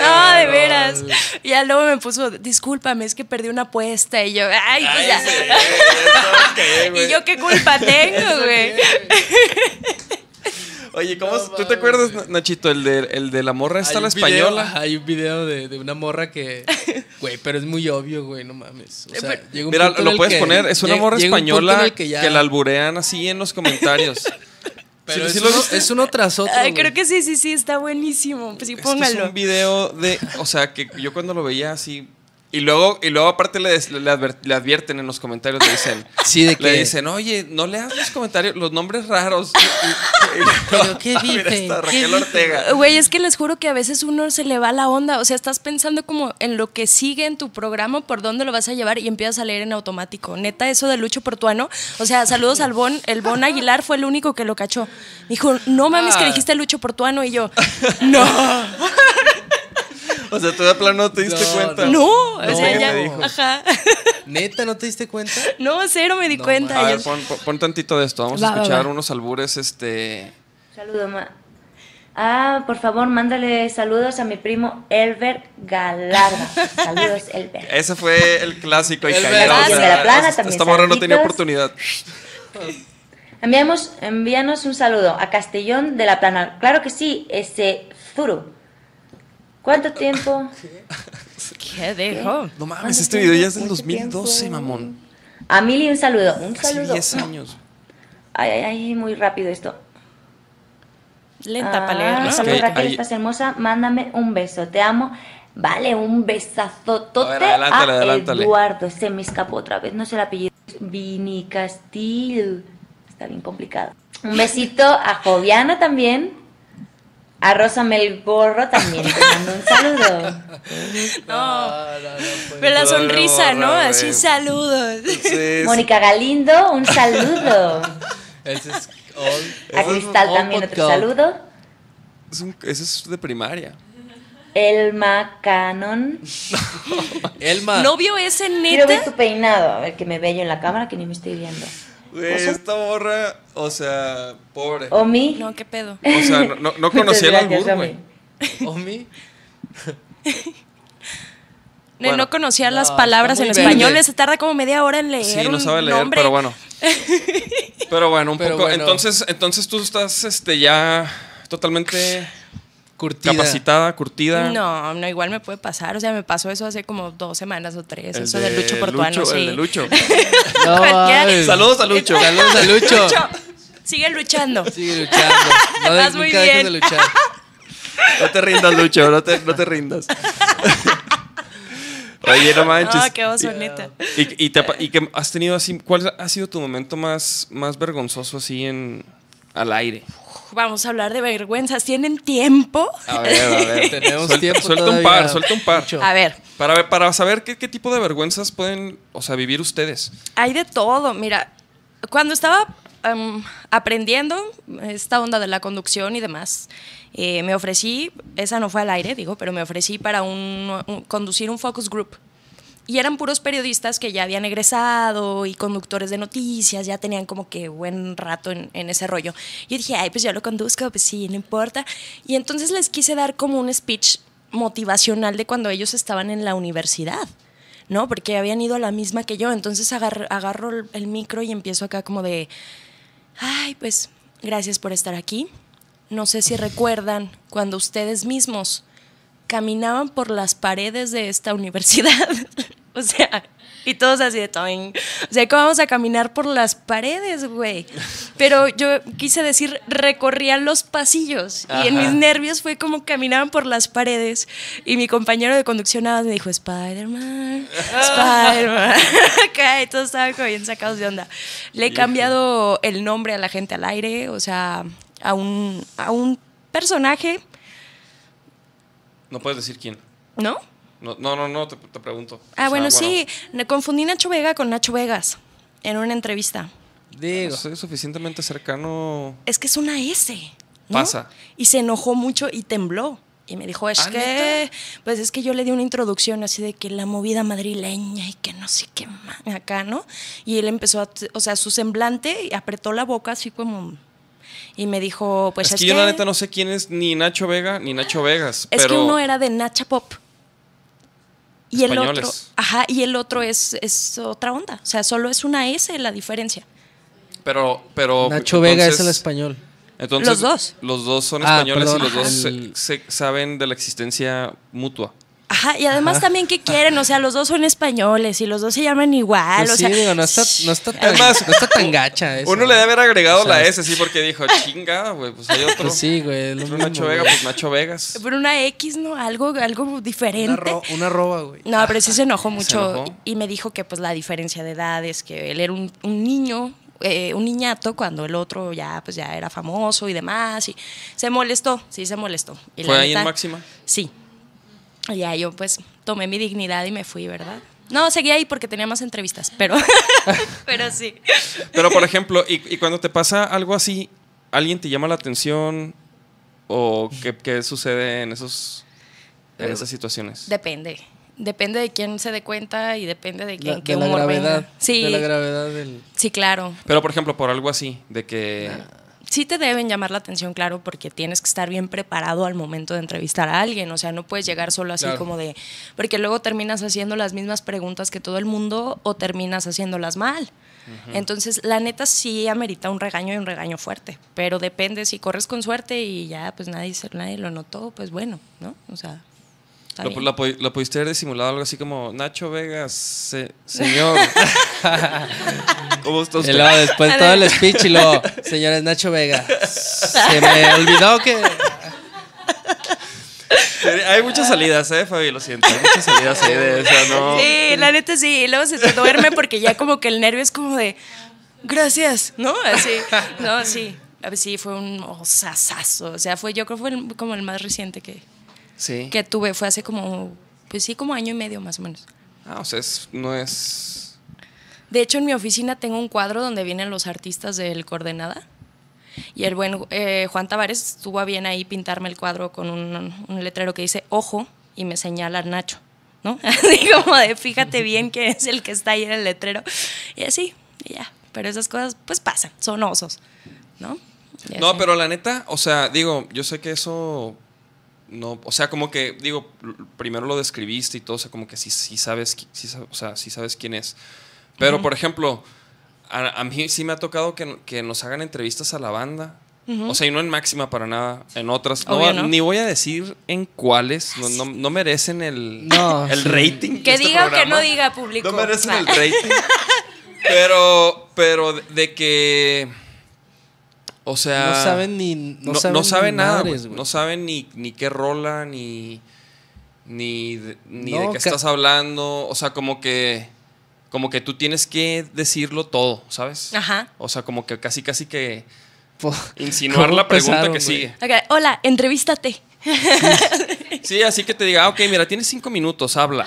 No, de veras. Y ya luego me puso, discúlpame, es que perdí una apuesta. Y yo, ay, pues ya. (laughs) y yo, ¿qué culpa (laughs) tengo, güey? (laughs) Oye, ¿cómo, ¿tú te acuerdas, Nachito, el de, el de la morra Hay la video- española? hay un video de, de una morra que. Güey, pero es muy obvio, güey, no mames. O sea, Pero- llega un Mira, punto en lo el puedes que- poner, es una morra un española que, ya- la alburean así en los comentarios. Pero ¿Sí- es, sí uno, viste? es uno tras otro. Ay, creo que sí, sí, sí, está buenísimo. Pues sí, Es que es póngalo. un video de, o sea, que yo cuando lo veía así y luego y luego aparte le, des- le adver- le advierten en los comentarios le dicen, (laughs) Sí, de que. le dicen, "Oye, no leas los comentarios, los nombres raros." Y- y- y- (laughs) Pero, (laughs) ¿qué Ah, ¿Qué Raquel? Ortega. Güey, es que les juro que a veces uno se le va la onda. O sea, estás pensando como en lo que sigue en tu programa, por dónde lo vas a llevar y empiezas a leer en automático. Neta, eso de Lucho Portuano. O sea, saludos al Bon. El Bon Aguilar fue el único que lo cachó. Dijo, no mames, que Ah. dijiste Lucho Portuano. Y yo, no, O sea, tú de plano no te diste No, cuenta. no. O No, sea, ¿qué ya. dijo? Ajá. ¿Neta no te diste cuenta? No, cero me di No, cuenta. A Yo- ver, pon, pon- tantito de esto. Vamos Va, a va, escuchar va. unos albures este Saludo, ma. Ah, por favor, mándale saludos a mi primo Elber Galarga. Saludos, Elber. ese fue el clásico y El cayó. verdad. o Ah, sea, de la plana esta- también, Esta morra no tenía oportunidad. Enviamos, envíanos un saludo a Castellón de la Plana. Claro que sí, ese Zuru. ¿Cuánto tiempo? (laughs) ¿Qué dijo? No mames, ¿Cuánto este video ya es del tiempo? Mucho 2012, tiempo. mamón. A Mili un saludo, un Casi saludo. 10 años. Ay, ay, ay, muy rápido esto. Lenta Ah, para leerlo. Saludos Raquel, hay- estás hermosa. Mándame un beso, te amo. Vale, un besazotote A ver, adelántale, a adelántale. Eduardo. Se me escapó otra vez, no sé el apellido. Vini Castillo. Está bien complicado. Un besito a Joviana también. A Rosa Melgorro también. Te mando un saludo. (laughs) Pero la Todavía sonrisa, borra, ¿no? güey. Así, saludos. Sí, Mónica Galindo, un saludo. (laughs) Ese es all- A Cristal all también otro saludo. es un- ese es de primaria. Elma Cannon. (laughs) Elma. ¿No vio ese Quiero ver neta? tu peinado. A ver que me vea yo en la cámara que ni me estoy viendo. Güey, esta morra, o sea, pobre. Omi. No, qué pedo. O sea, no, no, no (laughs) conocía el albur, güey. Omi. (laughs) No, Bueno. no conocía las palabras en español. verde. Se tarda como media hora en leer. Sí, no sabe leer, nombre. pero bueno. (laughs) Pero bueno, un Pero poco. bueno. Entonces, entonces tú estás este ya totalmente Curtida. capacitada, curtida. No, no, igual me puede pasar. O sea, me pasó eso hace como dos semanas o tres. El eso de del Lucho Portuano, Lucho, sí. El de Lucho. (laughs) No. Saludos a Lucho. Saludos a Lucho. Lucho, sigue luchando. Sigue luchando. No de- Vas muy bien. de luchar. No te rindas, Lucho, no te, no te rindas. (laughs) Oye, no manches. Ah, qué oso, neta. ¿Y, y, te y que has tenido así, cuál ha sido tu momento más, más vergonzoso así en al aire? Vamos a hablar de vergüenzas. ¿Tienen tiempo? A ver, a ver. (laughs) Tenemos Suelta- tiempo Suelta un par, suelta un par. A ver, Para, para saber qué, qué tipo de vergüenzas pueden, o sea, vivir ustedes. hay de todo. Mira, cuando estaba em, aprendiendo esta onda de la conducción y demás, eh, me ofrecí, esa no fue al aire, digo, pero me ofrecí para un- un- conducir un focus group. Y eran puros periodistas que ya habían egresado y conductores de noticias, ya tenían como que buen rato en, ese rollo. Yo dije, ay, pues yo lo conduzco, pues sí, no importa. Y entonces les quise dar como un speech motivacional de cuando ellos estaban en la universidad. ¿no? Porque habían ido a la misma que yo. Entonces agarro, el micro y empiezo acá como de, ay, pues gracias por estar aquí. No sé si recuerdan cuando ustedes mismos caminaban por las paredes de esta universidad. (laughs) o sea, y todos así de toing. O sea, ¿cómo vamos a caminar por las paredes, güey? Pero yo quise decir, recorrían los pasillos. Y en Ajá. mis nervios fue como caminaban por las paredes. Y mi compañero de conducción nada más me dijo, Spider-Man, Spider-Man. (laughs) Y todos estaban como bien sacados de onda. Le he cambiado el nombre a la gente al aire, o sea, a un, a un personaje, No puedes decir quién. ¿no? No, no, no, no, te, te pregunto. O Ah, sea, bueno, sí, me confundí Nacho Vega con Nacho Vegas en una entrevista. Digo. Soy suficientemente cercano. Es que es una S. ¿no? Pasa. Y se enojó mucho y tembló. Y me dijo, es ¿Ah, que, pues es que yo le di una introducción así de que la movida madrileña y que no sé qué más acá, ¿no? Y él empezó, a, o sea, su semblante y apretó la boca así como, y me dijo, pues es, es, que, yo la neta no sé quién es ni Nacho Vega ni Nacho Vegas. es pero que uno era de Nacha Pop. Y el otro, ajá, y el otro es, es otra onda. O sea, solo es una S la diferencia. Pero, pero. Nacho Vega es el español. Entonces, Los dos. Los dos son Ah, españoles y los dos se, saben de la existencia mutua. Ajá, y además también que quieren, o sea, los dos son españoles y los dos se llaman igual, Pues o sí, sea, digo, no está, no está (laughs) tan, Además, no está tan gacha eso. Uno le debe haber agregado O sea, la S, sí, porque dijo, chinga, güey, pues hay otro. Pues sí, güey. es lo Otro mismo, Nacho Vega, pues Nacho Vegas. pero una X, ¿no? Algo, algo Una, diferente. ro- una roba, güey. No, pero sí se enojó mucho enojó? y me dijo que pues la diferencia de edades, que él era un, un niño, eh, un niñato, cuando el otro ya pues ya era famoso y demás, y se molestó, sí se molestó. Y la ¿Fue ahí en Máxima? Sí. Y ya yo pues tomé mi dignidad y me fui, ¿verdad? No, seguí ahí porque tenía más entrevistas, pero, (laughs) pero sí. Pero, por ejemplo, y, y cuando te pasa algo así, ¿alguien te llama la atención? ¿O qué, qué sucede en esos en esas situaciones? Depende. Depende de quién se dé cuenta y depende de, La- quién, qué de la gravedad. venga. Sí, De la gravedad del. sí, claro. Pero, por ejemplo, por algo así, de que... Sí te deben llamar la atención, claro, porque tienes que estar bien preparado al momento de entrevistar a alguien. O sea, no puedes llegar solo así Claro. como de... Porque luego terminas haciendo las mismas preguntas que todo el mundo o terminas haciéndolas mal. Entonces, la neta sí amerita un regaño y un regaño fuerte. Pero depende, si corres con suerte y ya pues nadie, se- nadie lo notó, pues bueno, ¿no? O sea... Está Lo, lo pudiste haber disimulado algo así como Nacho Vegas, se- señor. (laughs) ¿Cómo está Y usted? luego después todo el speech y luego, señores Nacho Vega, se me olvidó que... (laughs) Hay muchas salidas, eh, Fabi, lo siento. Hay muchas salidas ahí de esa, ¿no? Sí, la neta sí. Y luego se duerme porque ya como que el nervio es como de, gracias, ¿no? Así. No, sí. A ver, sí, fue un osasazo. O sea, fue, yo creo que fue el- como el más reciente que, Sí. que tuve. Fue hace como, pues sí, como año y medio más o menos. Ah, o sea, es- no es. De hecho, en mi oficina tengo un cuadro donde vienen los artistas del Coordenada. Y el buen eh, Juan Tavares estuvo a bien ahí pintarme el cuadro con un, un letrero que dice ojo y me señala Nacho, ¿no? (laughs) Así como de fíjate bien que es el que está ahí en el letrero. Y así, y ya. Pero esas cosas pues pasan, son osos, ¿no? No, pero la neta, o sea, digo, yo sé que eso. No, o sea, como que, digo, primero lo describiste y todo, o sea, como que sí, sí sabes, qui- sí, sab- o sea, sí sabes quién es. Pero, por ejemplo, a, a mí sí me ha tocado que, que nos hagan entrevistas a la banda. O sea, y no en máxima para nada, en otras. No. Ni voy a decir en cuáles, no, no, no merecen el, No, (laughs) el sí. rating. Que este diga o que no diga público. No merecen el rating. (laughs) pero, pero de- de que. O sea. No saben ni... No, No, saben, no saben ni nada, madres. No saben ni, ni qué rola, ni. Ni de, ni de qué estás hablando. O sea, como que. Como que tú tienes que decirlo todo, ¿sabes? Ajá. O sea, como que casi, casi que insinuar ¿Cómo la pregunta empezaron, que sigue. Ok, hola, entrevístate. (laughs) Sí, así que te diga, ah, ok, mira, tienes cinco minutos, habla.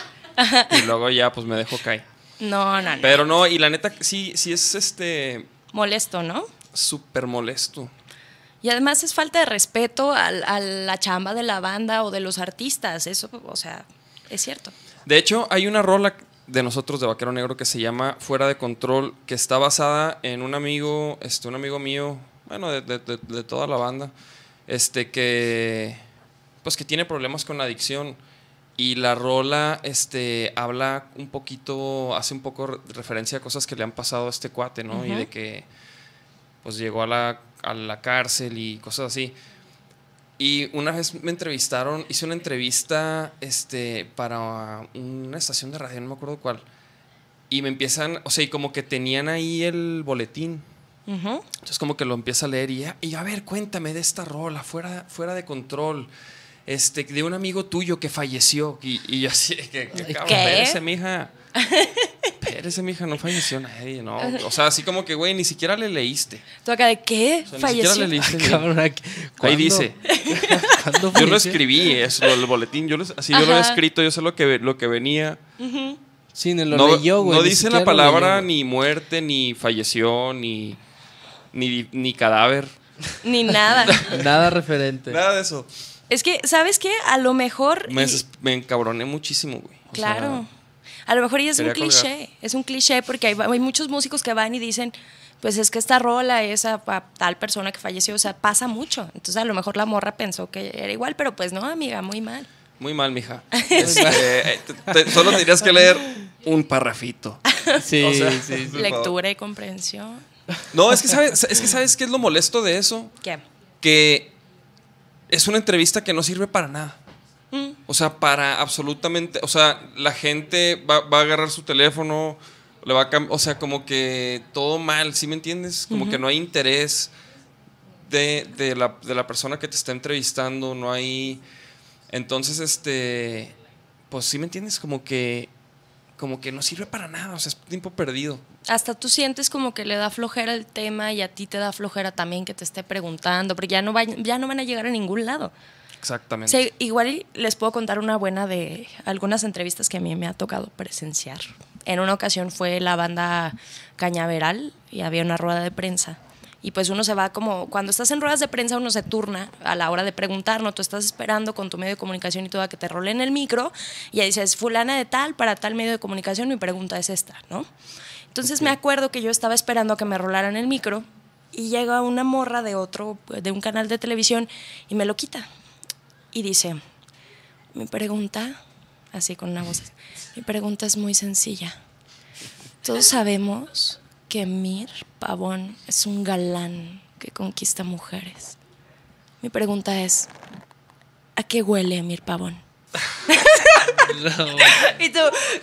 Y luego ya, pues me dejo caer. No, no, no. Pero no, y la neta, sí, sí es este. Molesto, ¿no? Súper molesto. Y además es falta de respeto a, la chamba de la banda o de los artistas. Eso, o sea, es cierto. De hecho, hay una rola de nosotros de Vaquero Negro que se llama Fuera de Control, que está basada en un amigo, este, un amigo mío, bueno, de, de- de- de toda la banda, este, que, pues que tiene problemas con la adicción. Y la rola, este, habla un poquito, hace un poco re- referencia a cosas que le han pasado a este cuate, ¿no? Y de que, pues llegó a la, a la cárcel y cosas así. Y una vez me entrevistaron, hice una entrevista este, para una estación de radio, no me acuerdo cuál. Y me empiezan, o sea, y como que tenían ahí el boletín. Ujú. Entonces como que lo empieza a leer y, ya- y a ver, cuéntame de esta rola, fuera, fuera de control. Este, de un amigo tuyo que falleció. Y, y yo así, que, que, ¿Qué? mija. (laughs) Espérese, mija, no falleció nadie, ¿no? O sea, así como que, güey, ni siquiera le leíste. ¿Tú acá de qué? O sea, ni siquiera Falleció. le leíste. Cabrón, Ahí dice. (laughs) ¿Cuándo Yo lo falleció? escribí, eso, el boletín, yo lo, así yo lo había Ajá. escrito, yo sé lo que, lo que venía. Sí, ni lo no leyó, güey. no dice la palabra ni muerte, ni falleció, ni, ni, ni cadáver. Ni nada. (laughs) Nada referente. Nada de eso. es que, ¿sabes qué? A lo mejor. Me, y- me encabroné muchísimo, güey. O sea, Claro. A lo mejor y es un colgar. cliché. Es un cliché porque hay, hay muchos músicos que van y dicen. Pues es que esta rola es a, a tal persona que falleció, o sea, pasa mucho. Entonces a lo mejor la morra pensó que era igual, pero pues no, amiga, muy mal. muy mal, mija. (laughs) Este, eh, te- te- solo tendrías que leer un parrafito. (laughs) Sí, O sea, sí. favor. Lectura y comprensión. No, es que sabes, es que sabes qué es lo molesto de eso. ¿Qué? que es una entrevista que no sirve para nada. Mm. O sea, para absolutamente, o sea, la gente va, va a agarrar su teléfono, le va a o sea, como que todo mal, ¿sí me entiendes? Como que no hay interés de, de la, de la persona que te está entrevistando, no hay... Entonces, este, pues sí me entiendes, como que, como que no sirve para nada, o sea, es tiempo perdido. hasta tú sientes como que le da flojera el tema y a ti te da flojera también que te esté preguntando, porque ya no, va- ya no van a llegar a ningún lado. Exactamente. Sí, igual les puedo contar una buena de algunas entrevistas que a mí me ha tocado presenciar. En una ocasión fue la banda Cañaveral y había una rueda de prensa. Y pues uno se va como, cuando estás en ruedas de prensa uno se turna a la hora de preguntar, ¿no? Tú estás esperando con tu medio de comunicación y todo a que te rolen el micro y ya dices, fulana de tal para tal medio de comunicación, mi pregunta es esta, ¿no? Entonces me acuerdo que yo estaba esperando a que me rolaran el micro y llega una morra de otro, de un canal de televisión y me lo quita. Y dice, mi pregunta, así con una voz, mi pregunta es muy sencilla. Todos sabemos que Mir Pavón es un galán que conquista mujeres. Mi pregunta es, ¿a qué huele Mir Pavón? (laughs) (laughs) Y tú,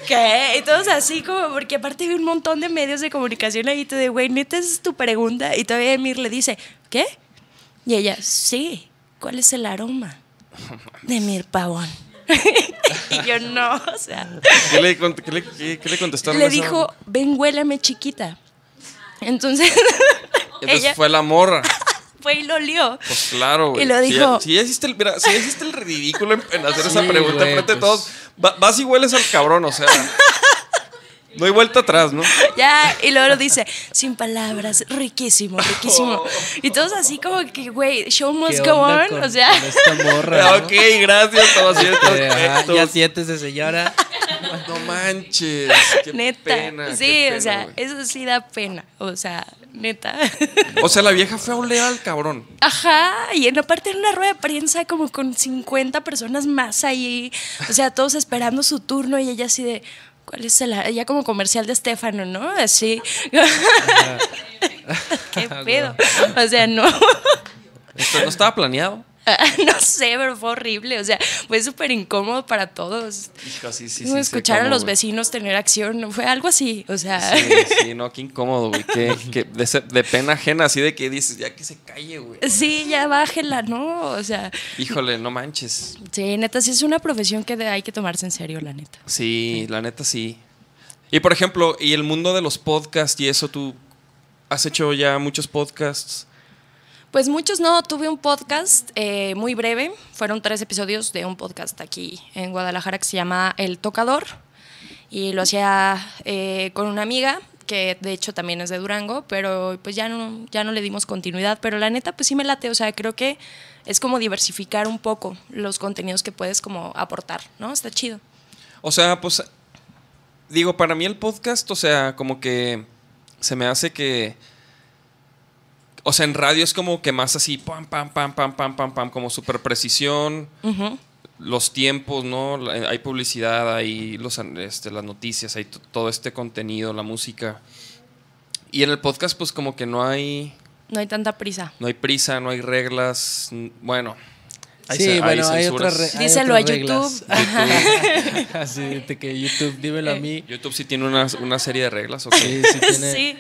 ¿qué? Y todos así como, porque aparte vi un montón de medios de comunicación ahí, tú de, güey, neta, esa es tu pregunta. Y todavía Emir le dice, ¿qué? Y ella, sí, ¿cuál es el aroma? De Emir Pavón. (laughs) y yo, no, o sea. ¿Qué le, qué le- qué- qué le contestaron? Le dijo, ven, huélame chiquita. Entonces, (laughs) Entonces ella fue la morra. (laughs) fue y lo olió. Pues claro, güey. Y lo Si dijo. ya- Si ya hiciste el, mira, si ya hiciste el ridículo en, en hacer esa pregunta güey, frente a pues. todos, va- vas y hueles al cabrón, o sea. No hay vuelta atrás, ¿no? (laughs) Ya, y luego lo dice, sin palabras, riquísimo, riquísimo. Y todos así como que, güey, show ¿Qué must go on. con- o sea, con esta morra, ¿no? ok, gracias, todo- Eh, ajá, esto. ya siéntese, señora. (laughs) No manches. Qué neta. pena, sí, qué o sea, eso sí da pena. O sea, neta. O sea, la vieja fue a oler al cabrón. Ajá, y en aparte en una rueda de prensa como con 50 personas más ahí, o sea, todos esperando su turno y ella así de, ¿cuál es el, a-?" ya como comercial de Estefano, ¿no? Así. (laughs) ¿Qué pedo? O sea, no. Esto no estaba planeado. (laughs) no sé, pero fue horrible, o sea, fue súper incómodo para todos. Hijo, sí, sí, sí, escuchar a los vecinos tener acción, fue algo así, o sea, Sí, sí, no, qué incómodo, güey. Qué, qué- de, de pena ajena, así de que dices, ya que se calle, güey. sí, ya bájela, ¿no? O sea, Híjole, no manches. sí, neta, sí es una profesión que hay que tomarse en serio, la neta. Sí, la neta sí. Y por ejemplo, y el mundo de los podcasts y eso, tú has hecho ya muchos podcasts. Pues muchos no, tuve un podcast eh, muy breve, fueron tres episodios de un podcast aquí en Guadalajara que se llama El Tocador y lo hacía eh, con una amiga que de hecho también es de Durango, pero pues ya no, ya no le dimos continuidad, pero la neta pues sí me late, o sea, creo que es como diversificar un poco los contenidos que puedes como aportar, ¿no? Está chido. O sea, pues, digo, para mí el podcast, o sea, como que se me hace que... O sea, en radio es como que más así, pam, pam, pam, pam, pam, pam, pam, como super precisión. Los tiempos, ¿no? La- Hay publicidad, hay los, an- este, las noticias, hay todo este contenido, la música. Y en el podcast, pues como que no hay, No hay tanta prisa. no hay prisa, no hay reglas. Bueno, hay sí, hay bueno, hay otras re- hay Díselo a YouTube. (laughs) reglas. Así de que YouTube, dímelo a mí. YouTube sí tiene una, una serie de reglas, ok. Sí, sí tiene. (laughs) Sí.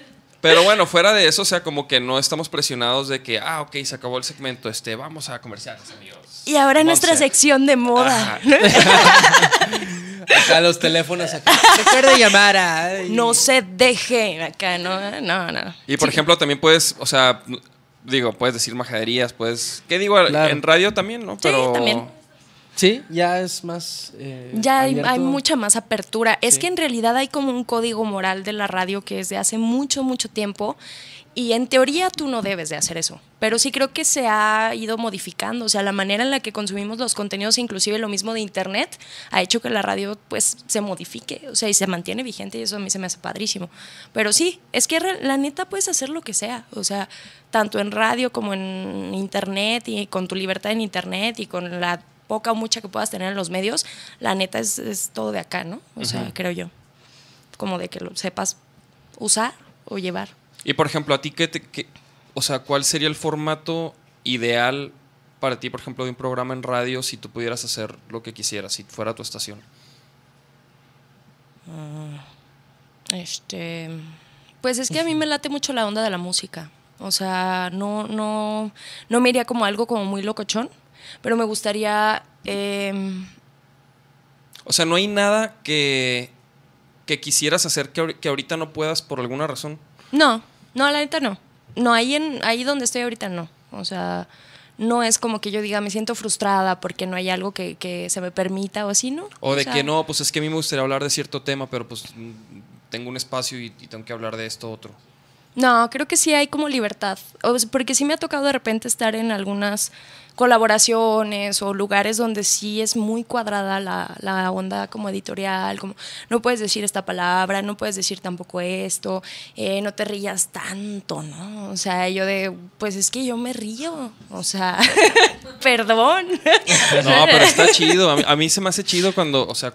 Pero bueno, fuera de eso, o sea, como que no estamos presionados de que, ah, ok, se acabó el segmento, este, vamos a comerciales, amigos. Y ahora nuestra Monse. sección de moda. (laughs) Acá los teléfonos acá. (laughs) Recuerde llamar a. ay. No se deje acá, no, no, no. Y por Sí. ejemplo, también puedes, o sea, digo, puedes decir majaderías, puedes. ¿Qué digo? Claro. En radio también, ¿no? Pero. también. Sí, ya es más. eh, Ya hay, mucha más apertura. Es que en realidad hay como un código moral de la radio que es de hace mucho, mucho tiempo. Y en teoría tú no debes de hacer eso. Pero sí creo que se ha ido modificando. O sea, la manera en la que consumimos los contenidos, inclusive lo mismo de Internet, ha hecho que la radio pues se modifique. O sea, y se mantiene vigente y eso a mí se me hace padrísimo. Pero sí, es que la neta puedes hacer lo que sea. O sea, tanto en radio como en Internet y con tu libertad en Internet y con la poca o mucha que puedas tener en los medios, la neta es, es todo de acá, ¿no? O sea, creo yo. Como de que lo sepas usar o llevar. Y por ejemplo, a ti, ¿qué te, qué- o sea, ¿cuál sería el formato ideal para ti, por ejemplo, de un programa en radio si tú pudieras hacer lo que quisieras, si fuera tu estación? Este, pues es que a mí me late mucho la onda de la música. O sea, no, no, no me iría como algo como muy locochón, pero me gustaría em, O sea, no hay nada que, que quisieras hacer que, que ahorita no puedas por alguna razón. No, no, la neta no. No, ahí, en, ahí donde estoy ahorita no. O sea, no es como que yo diga me siento frustrada porque no hay algo que, que se me permita o así, ¿no? O de sea, que no, pues es que a mí me gustaría hablar de cierto tema, pero pues tengo un espacio y, y tengo que hablar de esto otro. No, creo que sí hay como libertad. Porque sí me ha tocado de repente estar en algunas colaboraciones o lugares donde sí es muy cuadrada la, la onda como editorial, como no puedes decir esta palabra, no puedes decir tampoco esto, eh, no te rías tanto, ¿no? O sea, yo de, pues es que yo me río, o sea, (laughs) perdón. No, pero está (laughs) chido. A mí, a mí se me hace chido cuando, o sea,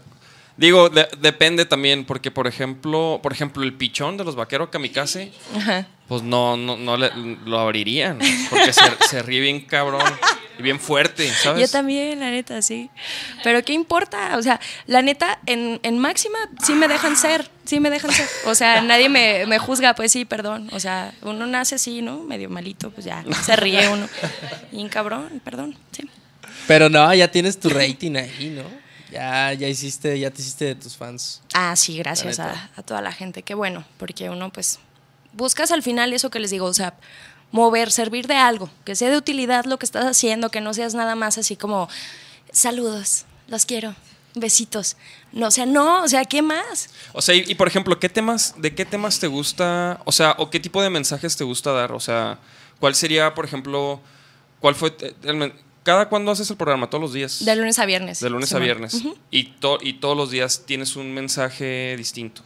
digo, de- depende también, porque por ejemplo, por ejemplo, el pichón de los vaqueros kamikaze, Ajá. pues no, no, no le- lo abrirían, porque se, se ríe bien cabrón. y bien fuerte, ¿sabes? Yo también, la neta, sí. Pero ¿qué importa? O sea, la neta, en, en máxima sí me dejan ser, sí me dejan ser. O sea, nadie me, me juzga, pues sí, perdón. O sea, uno nace así, ¿no? Medio malito, pues ya, se ríe uno. Y un cabrón, perdón, sí. Pero no, ya tienes tu rating ahí, ¿no? Ya, ya hiciste, ya te hiciste de tus fans. Ah, sí, gracias a, a toda la gente. Qué bueno, porque uno pues buscas al final eso que les digo, o sea, mover, servir de algo, que sea de utilidad lo que estás haciendo, que no seas nada más así como saludos, los quiero, besitos. No, o sea, no, o sea, ¿qué más? O sea, y, y, por ejemplo, ¿qué temas, de qué temas te gusta, o sea, o qué tipo de mensajes te gusta dar? O sea, ¿cuál sería, por ejemplo, cuál fue el men- cada cuándo haces el programa? Todos los días. De lunes a viernes. De lunes a viernes. Y, to- y todos los días tienes un mensaje distinto.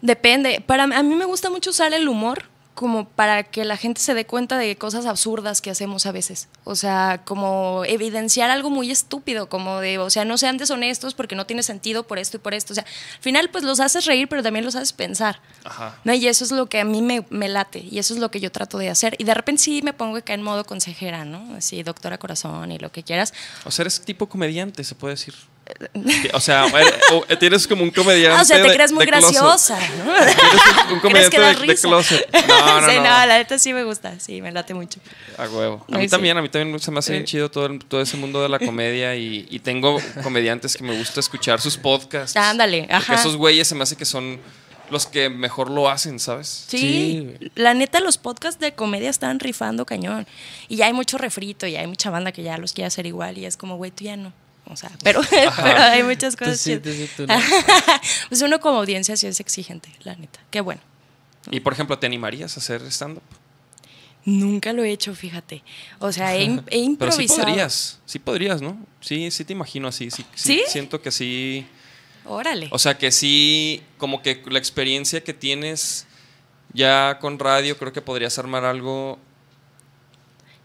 Depende. Para a mí me gusta mucho usar el humor como para que la gente se dé cuenta de cosas absurdas que hacemos a veces. O sea, como evidenciar algo muy estúpido, como de, o sea, no sean deshonestos porque no tiene sentido por esto y por esto. O sea, al final pues los haces reír, pero también los haces pensar. Ajá. ¿no? Y eso es lo que a mí me, me late y eso es lo que yo trato de hacer. Y de repente sí me pongo acá en modo consejera, ¿no? Así, doctora corazón y lo que quieras. O sea, eres tipo comediante, se puede decir. O sea, eh, tienes como un comediante. Ah, o sea, te de- crees muy graciosa, ¿no? Tienes un, un ¿Crees comediante que da de, closet. (laughs) No, no, sí, no. la neta sí me gusta, sí, me late mucho. A huevo. A mí sí. también, a mí también se me hace bien Eh. chido todo, el- todo ese mundo de la comedia y, y tengo comediantes que me gusta escuchar sus podcasts. Ándale, Porque ajá. esos güeyes se me hace que son los que mejor lo hacen, ¿sabes? Sí, Sí. la neta los podcasts de comedia están rifando cañón. Y ya hay mucho refrito y hay mucha banda que ya los quiere hacer igual y es como, güey, tú ya no. O sea, pero, (laughs) pero hay muchas cosas sí, sí, tú no. (laughs) pues uno como audiencia sí es exigente, la neta. Qué bueno. Y por ejemplo, ¿te animarías a hacer stand-up? Nunca lo he hecho, fíjate. O sea, he, (laughs) he Pero sí improvisado. podrías, sí podrías, ¿no? Sí, sí te imagino así. Sí, sí, ¿Sí? Siento que sí. Órale. O sea, que sí, como que la experiencia que tienes ya con radio, creo que podrías armar algo.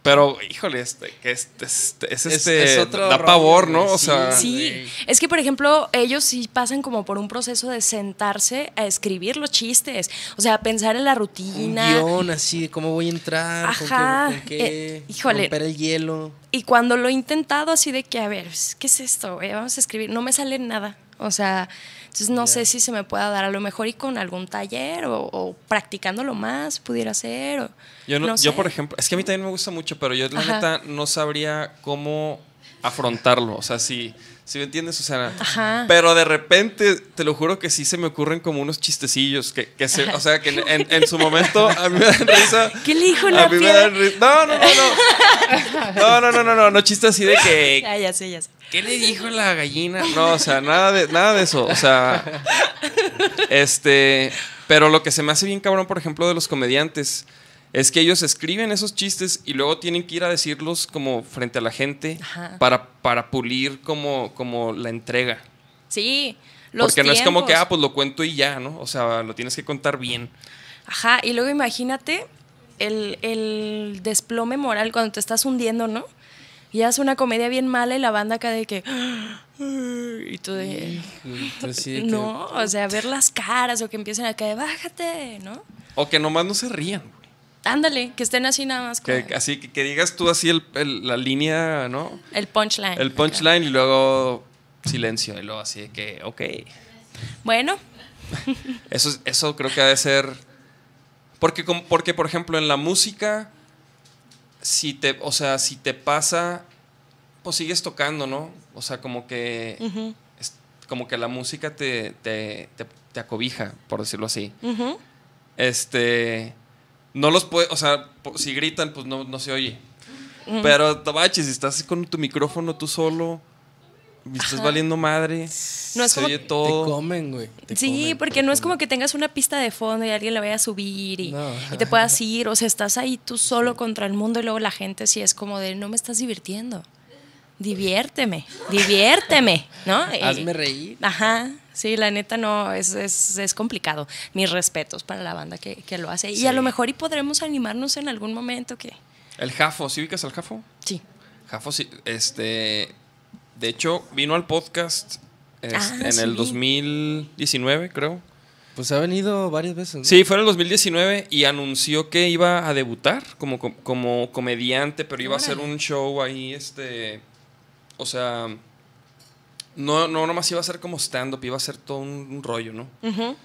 Pero, híjole, este, que este, este- es, Es- este, es otro da rollo, pavor, ¿no? güey, O sea, sí. Sí, es que por ejemplo, ellos sí pasan como por un proceso de sentarse a escribir los chistes, o sea, pensar en la Un rutina. guion así de cómo voy a entrar, con qué- Ajá, con qué, eh, híjole. romper el hielo. Y cuando lo he intentado así de que, a ver, ¿qué es esto? güey? Vamos a escribir, no me sale nada. O sea, entonces no sé si se me pueda dar a lo mejor y con algún taller o, o practicándolo más pudiera ser. o- yo, no- no yo, sé. por ejemplo, es que a mí también me gusta mucho, pero yo la Ajá. neta no sabría cómo afrontarlo. O sea, si, si me entiendes, o sea, Ajá. pero de repente, te lo juro que sí se me ocurren como unos chistecillos que, que se, o sea, que en, en- en su momento a mí me dan risa. (laughs) ¿Qué le dijo A una mí me dan risa. No, no, no, no. (laughs) No, no, no, no, no, no chistes así de que Ya, ya sé, ya sé. ¿Qué le dijo la gallina? No, o sea, nada de, nada de eso. O sea, este. Pero lo que se me hace bien cabrón, por ejemplo, de los comediantes, es que ellos escriben esos chistes y luego tienen que ir a decirlos como frente a la gente Ajá. para, para pulir como, como la entrega. Sí, los Porque no es como que, ah, pues lo cuento y ya, ¿no? O sea, lo tienes que contar bien. Ajá, y luego imagínate el, el desplome moral cuando te estás hundiendo, ¿no? Y haces una comedia bien mala y la banda acá de que... Y tú de... Pues sí, de (laughs) que- No, o sea, ver las caras o que empiecen acá de bájate, ¿no? O que nomás no se rían. Ándale, que estén así nada más. Que, así que, que digas tú así el- el- la línea, ¿no? el punchline. El punchline y luego silencio. Y luego así de que, ok. Bueno, (laughs) Eso, es- eso creo que ha de ser. Porque, porque, por ejemplo, en la música, si te, o sea, si te pasa, pues sigues tocando, ¿no? O sea, como que. es- como que la música te, te, te- te acobija, por decirlo así. Este. No los puede. O sea, si gritan, pues no, no se oye. Pero, Tabachi, si estás con tu micrófono tú solo. Estás Ajá. valiendo madre. No es se como- oye Te todo. comen, güey. te Sí, comen, porque te no es como que tengas una pista de fondo y alguien la vaya a subir y, No. y te puedas (laughs) ir. O sea, estás ahí tú solo contra el mundo y luego la gente sí es como de no me estás divirtiendo. Diviérteme, diviérteme, ¿no? Hazme reír. Ajá, sí, la neta no, es, es, es complicado. Mis respetos para la banda que, que lo hace. Y a lo mejor y podremos animarnos en algún momento que... El Jafo, ¿sí ubicas al Jafo? Sí. Jafo, sí, este. De hecho, vino al podcast este, Ah, en el sí. 2019, creo. Pues ha venido varias veces. ¿no? Sí, fue en el 2019 y anunció que iba a debutar como, com- como comediante, pero iba a hacer un show ahí, este, o sea, no, no nomás iba a ser como stand-up, iba a ser todo un, un rollo, ¿no? Ujú.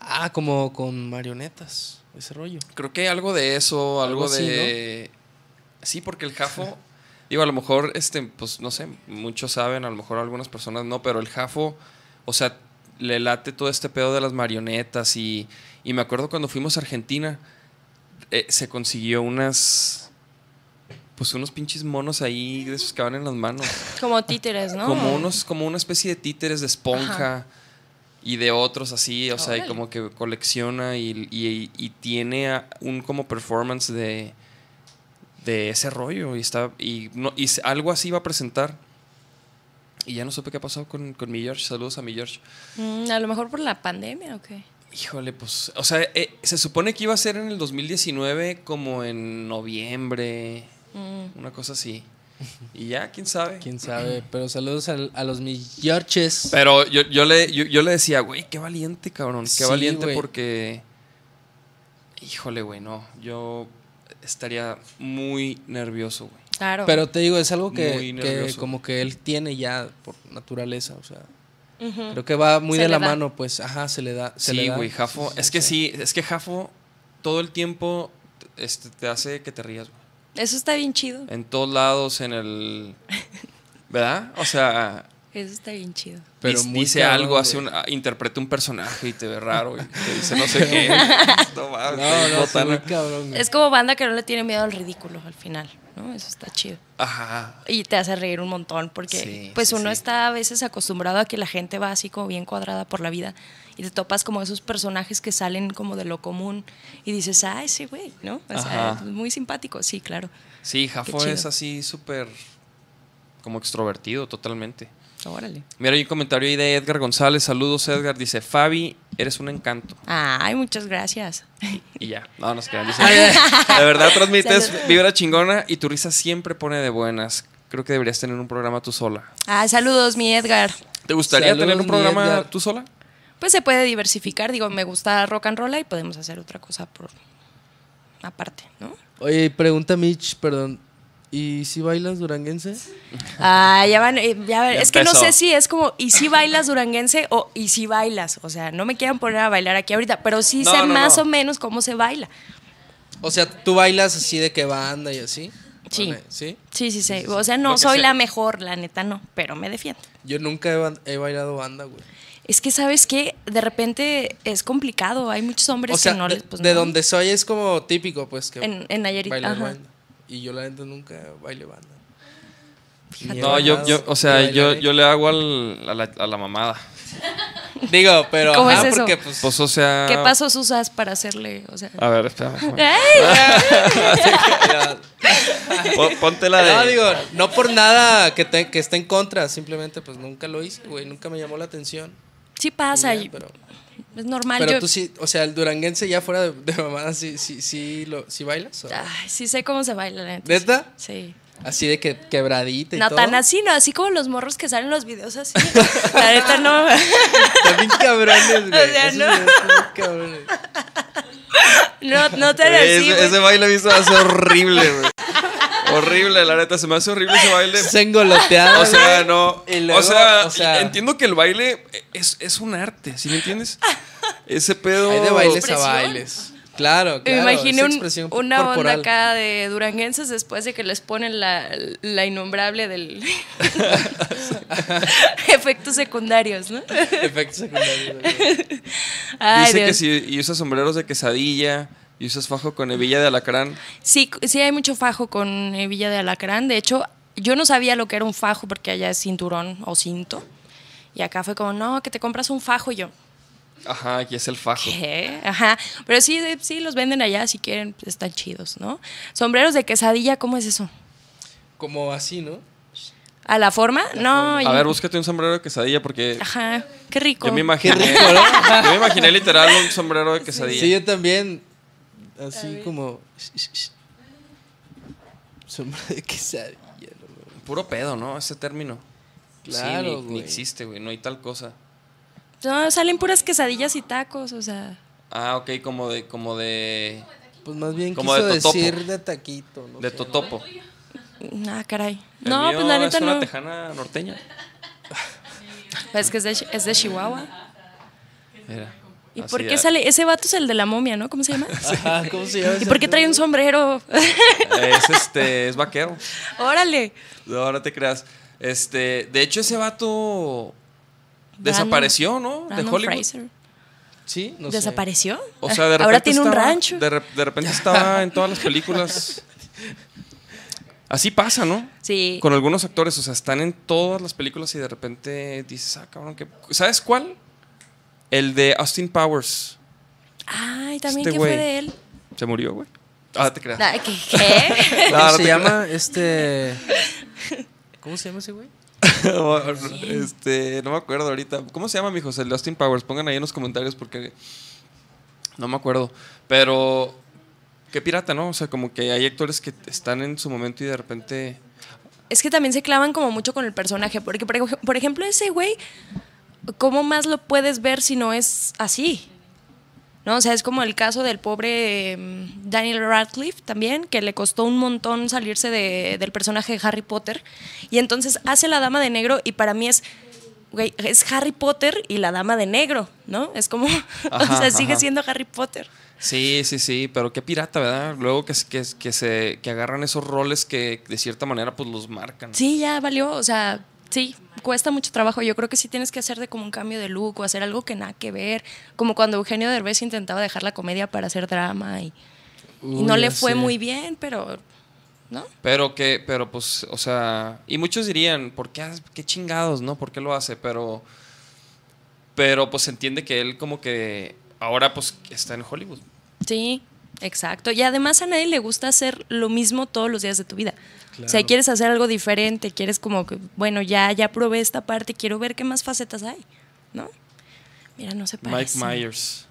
Ah, como con marionetas, ese rollo. Creo que algo de eso, algo, Algo así, de... Sí, porque el Jafo, (laughs) digo, a lo mejor, este, pues no sé, muchos saben, a lo mejor algunas personas no, pero el Jafo, o sea, le late todo este pedo de las marionetas y, y me acuerdo cuando fuimos a Argentina, eh, se consiguió unas, pues unos pinches monos ahí de esos que van en las manos. Como títeres, ¿no? Como unos, como una especie de títeres de esponja y de otros así, o sea, y como que colecciona y, y- y tiene un como performance de, de ese rollo y está y, no, y algo así iba a presentar. Y ya no supe qué pasó con, con mi George. Saludos a mi George. Mm, a lo mejor por la pandemia o qué. Híjole, pues, o sea, eh, se supone que iba a ser en el 2019 como en noviembre, Mm. una cosa así. Y ya, quién sabe. Quién sabe, pero saludos al- a, los mis Georges. Pero yo, yo, le, yo, yo le decía, güey, qué valiente, cabrón. Qué Sí, valiente güey. porque. Híjole, güey, no. Yo estaría muy nervioso, güey. Claro. Pero te digo, es algo que, que nervioso. como que él tiene ya por naturaleza, o sea. Creo que va muy Se de la da. mano, pues, ajá, se le da. se le Sí, güey, Jafo. Es que sí, es que Jafo todo el tiempo este, te hace que te rías, güey. Eso está bien chido. En todos lados, en el. ¿Verdad? O sea, Eso está bien chido. Pero dice, muy dice cabrón, algo, hace un, ah, interpreta un personaje y te ve raro, y te dice no sé (laughs) qué. no mames, No, no, botana. muy cabrón. Es como banda que no le tiene miedo al ridículo al final, ¿no? Eso está chido. Ajá. Y te hace reír un montón porque Sí, pues sí, uno sí. está a veces acostumbrado a que la gente va así como bien cuadrada por la vida y te topas como esos personajes que salen como de lo común y dices, ah, ese güey, ¿no? O sea, muy simpático, sí, claro. Sí, Jafo es así súper como extrovertido totalmente. Órale. Mira, hay un comentario ahí de Edgar González. Saludos, Edgar. Dice, Fabi, eres un encanto. Ay, muchas gracias. Y ya. No, no se crean. Dice, (laughs) de verdad transmites vibra chingona y tu risa siempre pone de buenas. Creo que deberías tener un programa tú sola. Ah, saludos, mi Edgar. ¿Te gustaría Saludos, tener un programa Edgar. tú sola? Pues se puede diversificar, digo, me gusta rock and roll y podemos hacer otra cosa por aparte, ¿no? Oye, pregunta Mitch, perdón. ¿Y si bailas duranguense? Ah, ya van, eh, ya. Ya es que no sé si es como y si bailas duranguense o y si bailas, o sea, no me quieran poner a bailar aquí ahorita, pero sí No, sé no, más no. o menos cómo se baila. O sea, ¿tú bailas así de que banda y así? Sí. Vale, ¿Sí? Sí, sí, sí. O sea, no soy la mejor, la neta no, pero me defiendo. Yo nunca he, bailado banda, güey. Es que sabes que de repente es complicado, hay muchos hombres O sea, que no de, les pues, de no. donde soy es como típico, pues, que en, en Nayarit, ajá. banda. Y yo la neta nunca bailé banda. No, yo, yo, o sea, yo, yo le hago al- a, la, a la mamada. (laughs) Digo, pero ¿Cómo ajá, es eso? porque pues... Pues, o sea. ¿Qué pasos usas para hacerle, o sea? A ver, espérame. (laughs) (laughs) Ponte la de. No, digo, no por nada que, te- que esté en contra, simplemente pues nunca lo hice, güey, nunca me llamó la atención. Sí pasa, Y ya, pero es normal. pero yo- tú sí, o sea, el duranguense ya fuera de, de mamada, ¿sí, sí, sí, lo, sí bailas? o- Ay, sí sé cómo se baila, la neta. ¿Neta? Sí. Así de que quebradita y No todo. tan así, no, así como los morros que salen en los videos así. La neta no. (laughs) Bien cabrones, güey. O sea, Esos no. cabrones. No, no tan así. ese, ese baile visto hace horrible, güey. Horrible, la neta. Se me hace horrible ese baile. Se engolotearon, O sea, no. Luego, o, sea, o sea- entiendo que el baile es, es un arte, ¿sí me entiendes? Ese pedo. Hay de bailes a bailes. Claro, Me claro. imaginé un- expresión una corporal. onda acá de duranguenses después de que les ponen la, la innombrable del (laughs) efectos secundarios, ¿no? Efectos secundarios. Ay, Dice que Dios. si y usas sombreros de quesadilla y usas fajo con hebilla de alacrán. Sí, sí hay mucho fajo con hebilla de alacrán. De hecho, yo no sabía lo que era un fajo porque allá es cinturón o cinto. Y acá fue como, no, que te compras un fajo. Y yo, Ajá, aquí es el fajo. ¿qué? Ajá. Pero sí, sí, los venden allá si quieren, pues, están chidos, ¿no? Sombreros de quesadilla, ¿cómo es eso? Como así, ¿no? ¿A la forma? no. A yo- ver, búscate un sombrero de quesadilla porque Ajá, qué rico. yo me imaginé. rico, ¿no? yo me imaginé literal un sombrero de quesadilla. Sí, yo también. Así como. Sombra de quesadilla, ¿no? Puro pedo, ¿no? Ese término. Claro, sí, ni- ni, güey. existe, güey. No hay tal cosa. No, salen puras quesadillas y tacos, o sea. Ah, ok, como de, como de, Pues más bien Como quiso de decir de taquito. No de sé. totopo. Ah, caray. El no, mío pues la neta es una no. tejana norteña. Es que es de, es de Chihuahua. Mira. ¿Y así por qué sale? Ese vato es el de la momia, ¿no? ¿Cómo se llama? (laughs) Ajá, ¿cómo se llama? ¿Y por qué trae un sombrero? Es este, es vaquero. (laughs) Órale. No, no te creas. Este, de hecho, ese vato Brandon- desapareció, ¿no? De Brandon Hollywood. Fraser. Sí, no sé. ¿Desapareció? O sea, de repente Ahora tiene un estaba- rancho. De, re- de repente estaba en todas las películas. Así pasa, ¿no? Sí. Con algunos actores, o sea, están en todas las películas y de repente dices, ah, cabrón, que ¿sabes cuál? El de Austin Powers. Ay, también Este ¿qué fue de él? Se murió, güey. Ah, te creas. ¿Qué? qué? (laughs) No, ¿Cómo no se llama este. (laughs) ¿Cómo se llama ese güey? (laughs) este, no me acuerdo ahorita. ¿Cómo se llama, mijos? El de Austin Powers. Pongan ahí en los comentarios porque no me acuerdo. Pero qué pirata, ¿no? O sea, como que hay actores que están en su momento y de repente es que también se clavan como mucho con el personaje. Porque, por ejemplo, ese güey, ¿cómo más lo puedes ver si no es así? ¿No? O sea, es como el caso del pobre mm, Daniel Radcliffe también, que le costó un montón salirse de- del personaje de Harry Potter. Y entonces hace la dama de negro y para mí es, güey, es Harry Potter y la dama de negro, ¿no? Es como, (laughs) Ajá, o sea, sigue ajá. siendo Harry Potter. Sí, sí, sí, pero qué pirata, ¿verdad? Luego que, que, que se que agarran esos roles que de cierta manera pues los marcan. Sí, ya valió, o sea, sí, cuesta mucho trabajo. Yo creo que sí tienes que hacer de como un cambio de look o hacer algo que nada que ver, como cuando Eugenio Derbez intentaba dejar la comedia para hacer drama y, no le fue sé. muy bien, pero ¿no? Pero que, pero pues, o sea, y muchos dirían, ¿por qué, qué chingados, no? ¿Por qué lo hace? Pero, pero pues se entiende que él como que ahora pues está en Hollywood. Sí, exacto. Y además a nadie le gusta hacer lo mismo todos los días de tu vida. O sea, quieres hacer algo diferente, quieres como que, bueno, ya ya probé esta parte, quiero ver qué más facetas hay, ¿no? Mira, no se Mike parece. Myers.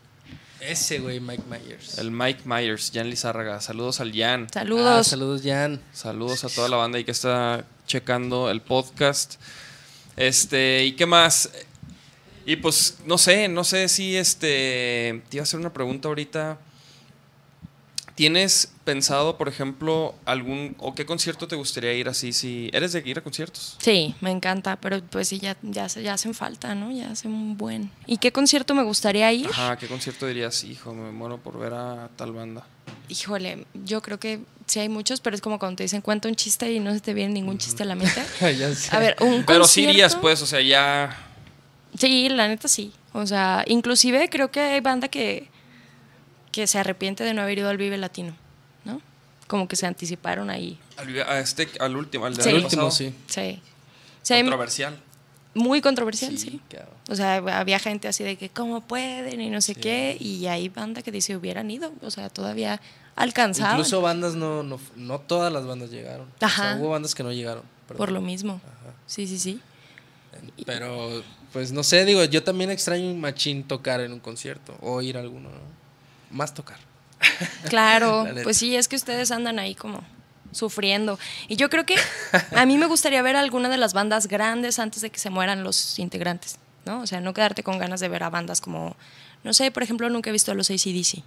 Ese güey, Mike Myers. El Mike Myers, Jan Lizárraga. Saludos al Jan. Ah, Saludos. saludos, Jan. Saludos a toda la banda ahí que está checando el podcast. Este, ¿y qué más? Y pues, no sé, no sé si este. Te iba a hacer una pregunta ahorita. ¿Tienes pensado, por ejemplo, algún. o qué concierto te gustaría ir así? Si. ¿Eres de ir a conciertos? Sí, me encanta, pero pues sí, ya, ya, ya hacen falta, ¿no? Ya hacen un buen. ¿Y qué concierto me gustaría ir? Ajá, ¿qué concierto dirías? Hijo, me muero por ver a tal banda. Híjole, yo creo que sí hay muchos, pero es como cuando te dicen cuenta un chiste y no se te viene ningún chiste a la mente. (laughs) ya sé. A ver, un Pero sí irías, concierto- pues, o sea, ya. Sí, la neta sí. O sea, inclusive creo que hay banda que, que se arrepiente de no haber ido al Vive Latino, ¿no? Como que se anticiparon ahí. Al, a este, al último, al del Sí. El último, sí. Sí. Controversial. muy controversial, sí. O sea, había gente así de que cómo pueden y no sé qué, y hay banda que dice hubieran ido, o sea, todavía alcanzaban Incluso bandas no, no, no todas las bandas llegaron. O Ajá. sea, hubo bandas que no llegaron. por lo mismo. Sí, sí, sí. Pero, pues no sé, digo, yo también extraño un machín tocar en un concierto o ir a alguno, ¿no? Más tocar. Claro, (laughs) pues sí, es que ustedes andan ahí como sufriendo. Y yo creo que a mí me gustaría ver alguna de las bandas grandes antes de que se mueran los integrantes, ¿no? O sea, no quedarte con ganas de ver a bandas como, no sé, por ejemplo, nunca he visto a los ACDC,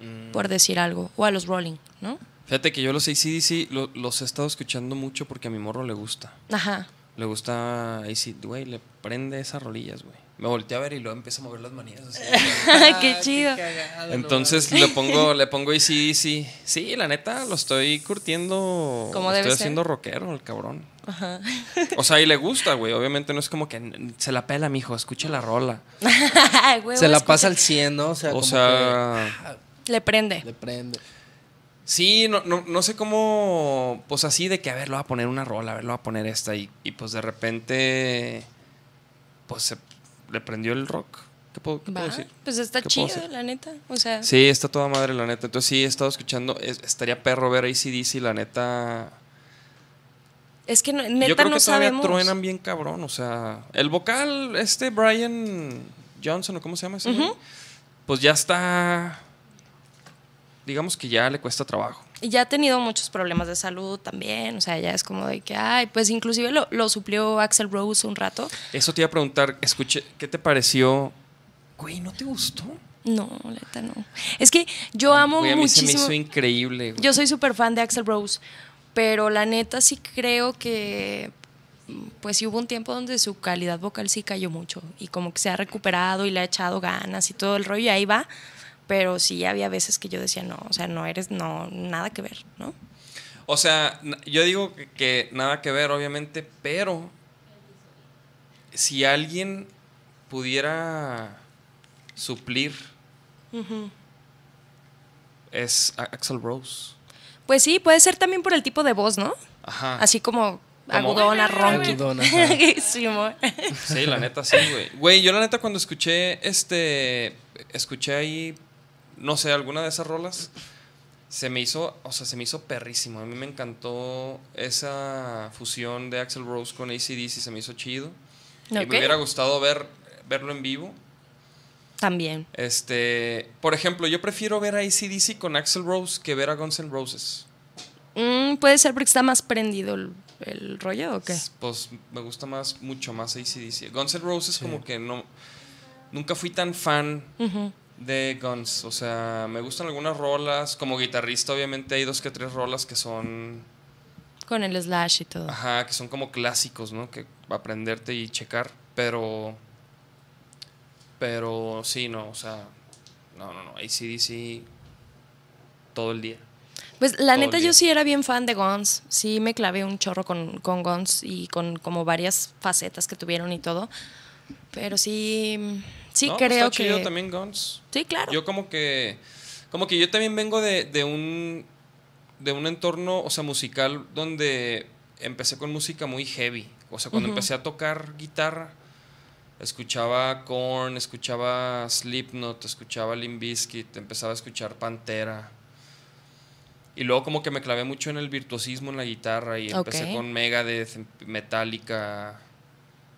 Mm. por decir algo, o a los Rolling, ¿no? Fíjate que yo los ACDC lo- los he estado escuchando mucho porque a mi morro le gusta. Ajá. Le gusta AC, güey, le prende esas rolillas, güey. Me volteé a ver y luego empieza a mover las manillas así. (laughs) qué chido. Entonces le pongo, (laughs) le pongo ACDC. Sí, la neta, lo estoy curtiendo. Como lo debe estoy ser. haciendo rockero, el cabrón. Ajá. O sea, y le gusta, güey. Obviamente no es como que se la pela, mijo, escuche la rola. (laughs) Huevo, Se la escucha. pasa al 100, ¿no? O sea, O como sea, Le prende. le prende. Sí, no, no, no sé cómo, pues así de que, a ver, lo voy a poner una rola, a ver, lo voy a poner esta, y, y pues de repente, pues se le prendió el rock. ¿Qué puedo, qué puedo Va, decir? Pues está ¿Qué puedo chido, la neta. O sea, Sí, está toda madre, la neta. Entonces sí, he estado escuchando, es- estaría perro ver ACDC, la neta. es que no- neta Yo creo no que todavía sabemos. truenan bien cabrón, o sea, el vocal, este Brian Johnson, ¿o cómo se llama ese. Pues ya está, digamos que ya le cuesta trabajo. Y ya ha tenido muchos problemas de salud también, o sea, ya es como de que, ay, pues inclusive lo, lo suplió Axel Rose un rato. Eso te iba a preguntar, escuché, ¿qué te pareció? Güey, ¿no te gustó? No, la neta no. Es que yo amo Güey, a mí se me muchísimo. hizo increíble. güey. Yo soy súper fan de Axel Rose, pero la neta sí creo que pues sí hubo un tiempo donde su calidad vocal sí cayó mucho y como que se ha recuperado y le ha echado ganas y todo el rollo y ahí va, pero sí había veces que yo decía, no, o sea, no eres, no, nada que ver, ¿no? O sea, yo digo que, que nada que ver, obviamente, pero si alguien pudiera suplir, es Axel Rose. Pues sí, puede ser también por el tipo de voz, ¿no? Ajá. Así como Como- agudona, ronca. Agudona, (laughs) ajá. Sí, Sí, la neta sí, güey. Güey, yo la neta cuando escuché este escuché ahí no sé, alguna de esas rolas se me hizo, o sea, se me hizo perrísimo. A mí me encantó esa fusión de Axel Rose con ACDC, se me hizo chido. Y me hubiera gustado ver verlo en vivo. También. Este, por ejemplo, yo prefiero ver a ACDC con Axel Rose que ver a Guns N' Roses. Mm, puede ser porque está más prendido el, el rollo o qué. Pues me gusta más, mucho más ACDC. Guns N' Roses como que no, nunca fui tan fan Ujú. De Guns. O sea, me gustan algunas rolas. Como guitarrista, obviamente hay dos que tres rolas que son, Con el slash y todo. ajá, que son como clásicos, ¿no? Que aprenderte y checar. Pero, pero sí, no, o sea, no, no, no. ACDC todo el día. Pues la todo neta yo sí era bien fan de Guns. Sí me clavé un chorro con, con Guns y con como varias facetas que tuvieron y todo. Pero sí, sí No, pues creo está chido que... también Guns. Sí, claro. Yo como que como que yo también vengo de, de un de un entorno, o sea, musical donde empecé con música muy heavy. O sea, cuando empecé a tocar guitarra, escuchaba Korn, escuchaba Slipknot, escuchaba Limp Bizkit, empezaba a escuchar Pantera. Y luego como que me clavé mucho en el virtuosismo en la guitarra y empecé con Megadeth, Metallica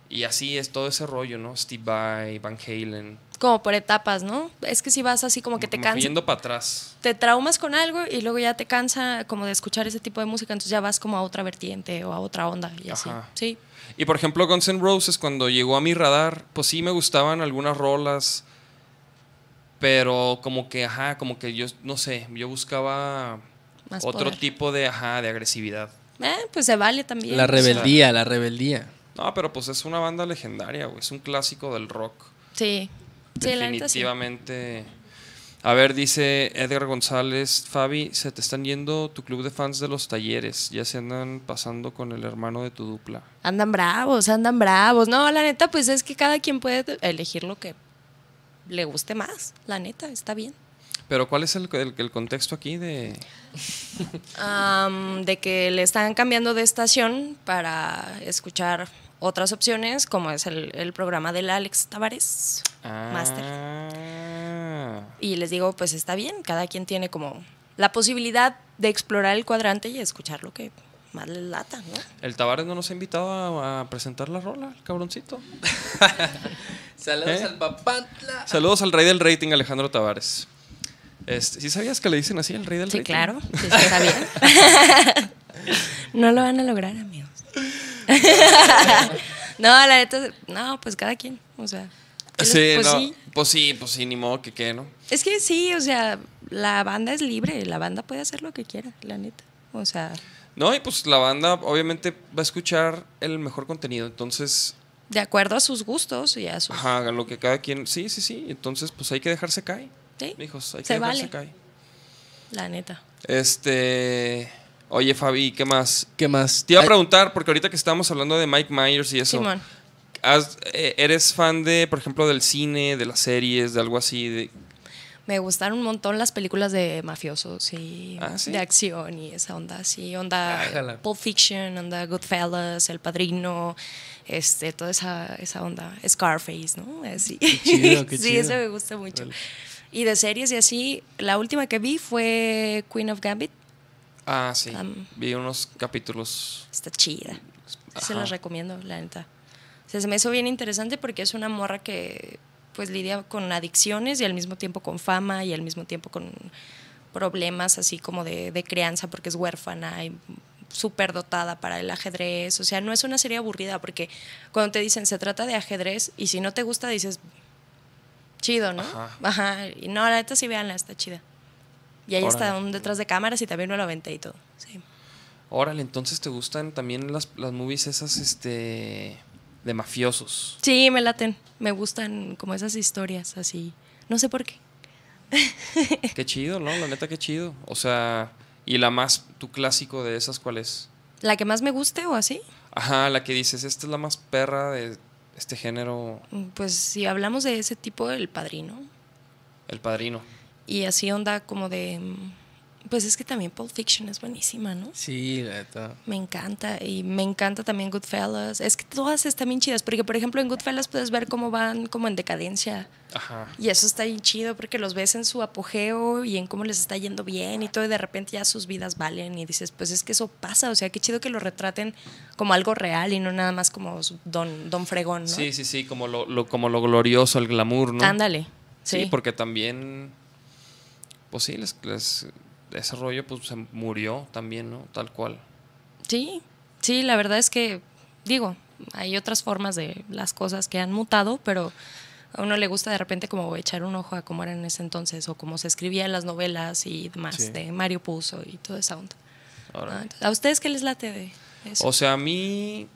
y así es todo ese rollo, ¿no? Steve Vai, Van Halen. Como por etapas, ¿no? Es que si vas así como que te cansas, yendo para atrás. te traumas con algo y luego ya te cansa como de escuchar ese tipo de música, entonces ya vas como a otra vertiente o a otra onda y así. Ajá. Sí. Y por ejemplo, Guns N' Roses, cuando llegó a mi radar, pues sí me gustaban algunas rolas, pero como que, ajá, como que yo, no sé, yo buscaba Más otro poder. tipo de, ajá, de agresividad. Eh, pues se vale también. La o sea, rebeldía, la rebeldía. No, pero pues es una banda legendaria, güey, es un clásico del rock. Sí. Definitivamente. A ver, dice Edgar González, Fabi, se te están yendo tu club de fans de los talleres, ya se andan pasando con el hermano de tu dupla. Andan bravos, andan bravos. No, la neta, pues es que cada quien puede elegir lo que le guste más. La neta, está bien. Pero ¿cuál es el, el- el contexto aquí de... De que le están cambiando de estación para escuchar otras opciones, como es el, el programa del Alex Tavares. Master. Ah. Y les digo, pues está bien, cada quien tiene como la posibilidad de explorar el cuadrante y escuchar lo que más les lata, ¿no? El Tavares no nos ha invitado a, a presentar la rola, el cabroncito. (laughs) Saludos ¿Eh? al papantla. Saludos al rey del rating, Alejandro Tavares. Este, ¿Sí sabías que le dicen así, el rey del Sí, rating? claro, sí, sí, (laughs) está bien. (laughs) no lo van a lograr, amigos. (laughs) no, la neta, no, pues cada quien, o sea. Sí, pues no, sí. pues sí, pues sí, ni modo que qué, ¿no? Es que sí, o sea, la banda es libre, la banda puede hacer lo que quiera, la neta. O sea, No, y pues la banda obviamente va a escuchar el mejor contenido, entonces, de acuerdo a sus gustos y a sus... ajá, lo que cada quien, sí, sí, sí, entonces pues hay que dejarse caer, Sí, hijos, hay que se dejarse vale. caer. la neta. Este, oye Fabi, ¿qué más? ¿Qué más? Te iba a preguntar, porque ahorita que estábamos hablando de Mike Myers y eso, Simón. ¿has- eh, ¿eres fan de, por ejemplo, del cine, de las series, de algo así? De, Me gustaron un montón las películas de mafiosos y Ah, ¿sí? de acción y esa onda, sí, onda Ájala. Pulp Fiction, onda Goodfellas, El Padrino, este, toda esa, esa onda, Scarface, ¿no? Así. chido, qué (laughs) sí, chido. eso me gusta mucho. Y de series y así, la última que vi fue Queen of Gambit, ah, sí, vi unos capítulos. está chida. Se las recomiendo, la neta. O sea, se me hizo bien interesante porque es una morra que pues lidia con adicciones y al mismo tiempo con fama y al mismo tiempo con problemas así como de, de crianza porque es huérfana y súper dotada para el ajedrez. O sea, no es una serie aburrida porque cuando te dicen se trata de ajedrez y si no te gusta dices, chido, ¿no? Ajá. Ajá. Y no, la neta sí veanla, está chida. Y ahí está Órale. un detrás de cámaras y también me lo aventé y todo. Sí. Órale, entonces te gustan también las, las movies esas, este, de mafiosos. Sí, me laten. Me gustan como esas historias así. No sé por qué. (laughs) Qué chido, ¿no? La neta, qué chido. O sea, y la más, tu clásico de esas, ¿cuál es? ¿La que más me guste o así? Ajá, la que dices, esta es la más perra de este género, Pues si hablamos de ese tipo, El Padrino. El Padrino. Y así onda como de... mm, Pues es que también Pulp Fiction es buenísima, ¿no? Sí, la neta. Me encanta. Y me encanta también Goodfellas. Es que todas están bien chidas. Porque, por ejemplo, en Goodfellas puedes ver cómo van como en decadencia. Ajá. Y eso está bien chido porque los ves en su apogeo y en cómo les está yendo bien y todo. Y de repente ya sus vidas valen. Y dices, pues es que eso pasa. O sea, qué chido que lo retraten como algo real y no nada más como don, don fregón, ¿no? Sí, sí, sí, como lo, lo- como lo glorioso, el glamour, ¿no? Ándale. Sí, Sí, porque también, pues sí, les, les- ese rollo pues se murió también, ¿no? Tal cual. Sí, sí, la verdad es que, digo, hay otras formas de las cosas que han mutado, pero a uno le gusta de repente como echar un ojo a cómo era en ese entonces o cómo se escribía en las novelas y demás Sí. de Mario Puzo y toda esa onda. Ah, ¿A ustedes qué les late de eso? O sea, a mí,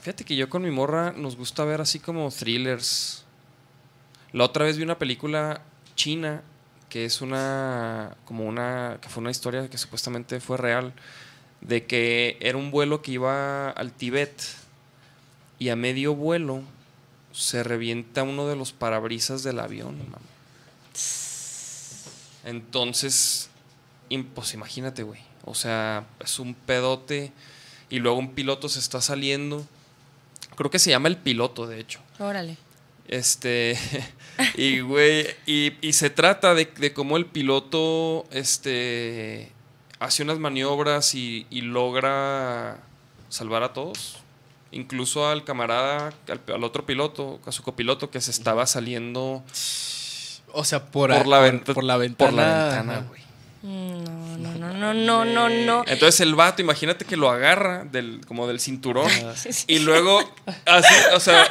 fíjate que yo con mi morra nos gusta ver así como thrillers. La otra vez vi una película china que es una, como una, que fue una historia que supuestamente fue real, de que era un vuelo que iba al Tíbet y a medio vuelo se revienta uno de los parabrisas del avión. Entonces, pues imagínate, güey. O sea, es un pedote y luego un piloto se está saliendo. Creo que se llama el piloto, de hecho. Órale. Este, (laughs) y güey, y, y se trata de, de cómo el piloto, este, hace unas maniobras y, y logra salvar a todos. Incluso al camarada, al, al otro piloto, a su copiloto que se estaba saliendo O sea, por, por, a- la, por- la ventana. Por la ventana, güey. Mm, No, no, no, no, no, no, no. Entonces el vato, imagínate que lo agarra del, como del cinturón y luego así, o sea,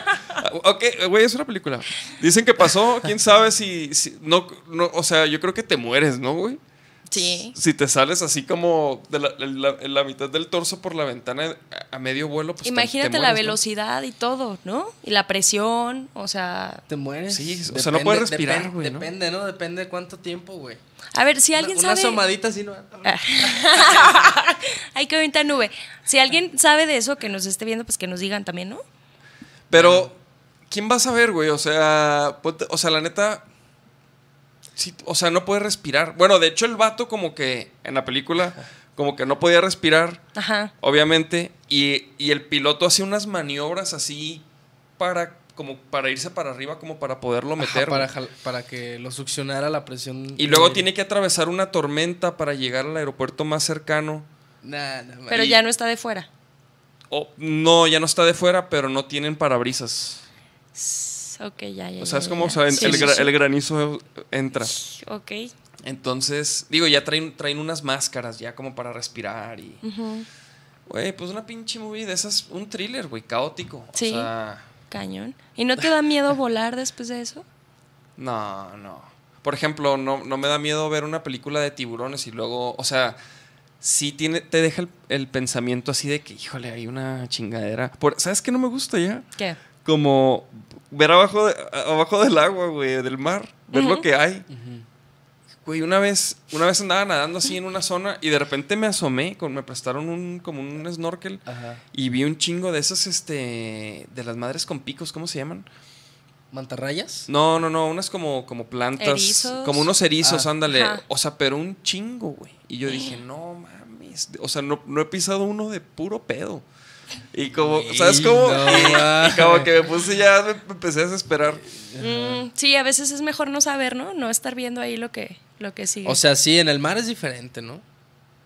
ok, güey, es una película. Dicen que pasó, quién sabe si, si- no, no, o sea, yo creo que te mueres, ¿no, güey? Sí. Si te sales así como de la, la- la mitad del torso por la ventana a, medio vuelo, pues te- te Imagínate la mueres, ¿no? velocidad y todo, ¿no? Y la presión, o sea... Te mueres. Sí, o sea, no puedes respirar, güey, ¿no? Depende, ¿no? Depende de cuánto tiempo, güey. A ver, si alguien una, una sabe... asomadita así, ¿no? (laughs) Hay que aventar nube. Si alguien sabe de eso, que nos esté viendo, pues que nos digan también, ¿no? Pero, ¿quién va a saber, güey? O sea, ponte- o sea, la neta. sí, o sea, no puede respirar. Bueno, de hecho, el vato, como que en la película, como que no podía respirar, Ajá. obviamente. Y, y el piloto hacía unas maniobras así para, como para irse para arriba, como para poderlo Ajá, meter. para, para que lo succionara la presión. y luego tiene que atravesar una tormenta para llegar al aeropuerto más cercano. Nah, nah, Pero Y- ya no está de fuera. O, no, ya no está de fuera, pero no tienen parabrisas. Ok, ya, ya. O sea, ya, es como ya. o sea, Sí, el, sí, gra- sí. el granizo entra. Ok. Entonces, digo, ya traen, traen unas máscaras ya como para respirar y... Güey, pues una pinche movie de esas, un thriller, güey, caótico. Sí. O sea, Cañón. ¿Y no te da miedo volar después de eso? (laughs) no, no. Por ejemplo, no, no me da miedo ver una película de tiburones y luego, o sea, sí tiene, te deja el, el pensamiento así de que, híjole, hay una chingadera. Por, ¿Sabes qué no me gusta ya? ¿Qué? Como ver abajo, de- abajo del agua, güey, del mar, ver lo que hay. Güey, una vez, una vez andaba nadando así en una zona y de repente me asomé, con, me prestaron un, como un snorkel Ajá. y vi un chingo de esas, este, de las madres con picos, ¿cómo se llaman? ¿Mantarrayas? No, no, no, unas como, como plantas, Erizos. como unos erizos, Ah. ándale. Ajá. O sea, pero un chingo, güey. Y yo dije, (gasps) no mames, o sea, no, no he pisado uno de puro pedo. Y como, ¿sabes cómo? no (laughs) y, como que me puse ya, me, me empecé a desesperar. Mm, sí, a veces es mejor no saber, ¿no? No estar viendo ahí lo que, lo que sigue. O sea, sí, en el mar es diferente, ¿no?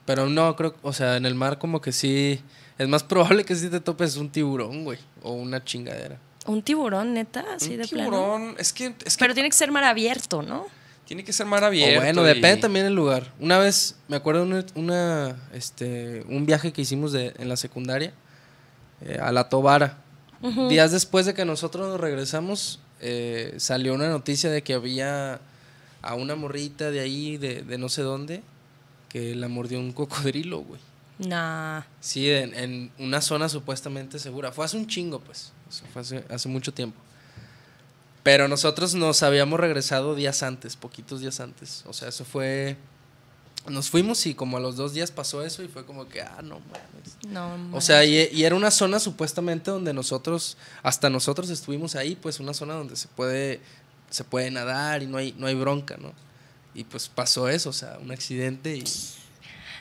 Pero no, creo, o sea, en el mar como que sí, es más (laughs) probable que sí te topes un tiburón, güey, o una chingadera. un tiburón, neta, así un de plano. tiburón, es que, es que Pero tiene que ser mar abierto, ¿no? Tiene que ser mar abierto. O bueno, y- depende también el lugar. Una vez, me acuerdo una, una, este, un viaje que hicimos de, en la secundaria eh, a La Tobara. Días después de que nosotros nos regresamos, eh, salió una noticia de que había a una morrita de ahí, de, de no sé dónde, que la mordió un cocodrilo, güey. Nah. Sí, en, en una zona supuestamente segura. Fue hace un chingo, pues. Eso fue hace, hace mucho tiempo. Pero nosotros nos habíamos regresado días antes, poquitos días antes. O sea, eso fue. Nos fuimos y como a los dos días pasó eso y fue como que, ah, no mames. No. O sea, y, y era una zona supuestamente donde nosotros, hasta nosotros estuvimos ahí, pues una zona donde se puede, se puede nadar y no hay, no hay bronca, ¿no? Y pues pasó eso, o sea, un accidente y...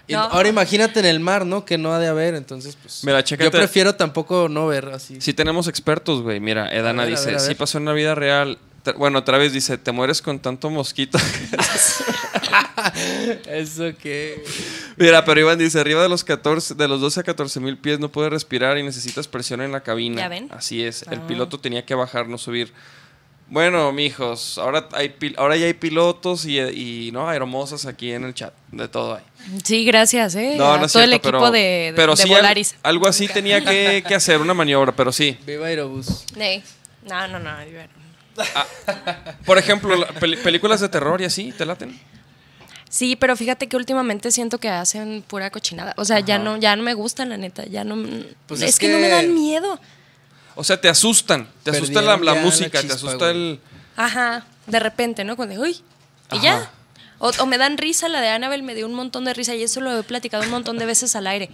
y No. Ahora imagínate en el mar, ¿no? Que no ha de haber, entonces pues... Mira, yo prefiero tampoco no ver así. Sí tenemos expertos, güey. Mira, Edana A ver, a dice, ver, a sí pasó en la vida real. Bueno, otra vez dice, te mueres con tanto mosquito. (laughs) Eso que... Mira, pero Iván dice, arriba de los 14, de los 12 a 14 mil pies no puedes respirar y necesitas presión en la cabina. ¿Ya ven? Así es, el Ah. piloto tenía que bajar, no subir. Bueno, mijos, ahora hay pil- ahora ya hay pilotos y, y, no aeromosas aquí en el chat, de todo hay. Sí, gracias, ¿eh? No, no todo el equipo pero, de, de, pero de sí, al- Volaris. algo así tenía que, que hacer, una maniobra, pero sí. Viva Aerobús. No, no, no. yo- Por ejemplo, la- pel- películas de terror y así, ¿te laten? Sí, pero fíjate que últimamente siento que hacen pura cochinada. O sea, ya no, ya no me gustan, la neta. Ya no. Pues es, es que, no me dan miedo. O sea, te asustan, te asusta la, música, te asusta güey. el... Ajá. De repente, ¿no? Cuando, uy. Y Ajá. ya. O, o me dan risa, la de Annabelle me dio un montón de risa y eso lo he platicado un montón de veces al aire.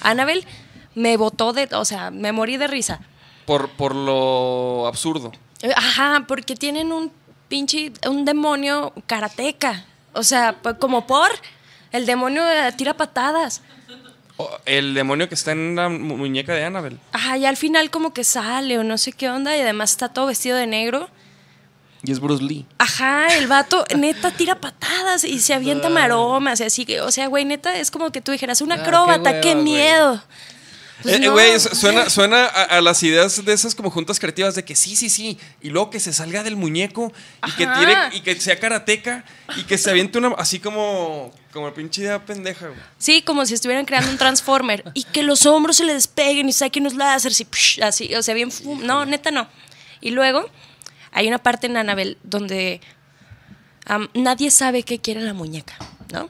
Annabelle me botó de. O sea, me morí de risa. Por, por lo absurdo. Ajá, porque tienen un pinche, un demonio karateca. O sea, pues, como por, el demonio eh, tira patadas. El demonio que está en la mu- muñeca de Annabelle. Ajá, y al final como que sale o no sé qué onda y además está todo vestido de negro. Y es Bruce Lee. Ajá, el vato neta tira patadas y se avienta maromas y así que, o sea, güey, neta es como que tú dijeras, un Ah, qué acróbata, qué, güey. Pues Eh, no. Güey, su- suena, suena a, a las ideas de esas como juntas creativas de que sí, sí, sí. Y luego que se salga del muñeco y que tire y que sea karateca y que se aviente una así como como pinche idea pendeja, güey. Sí, como si estuvieran creando un Transformer y que los hombros se le despeguen y saquen los láseres y psh, así, o sea, bien. fu- No, neta no. Y luego hay una parte en Annabelle donde nadie sabe qué quiere la muñeca, ¿no?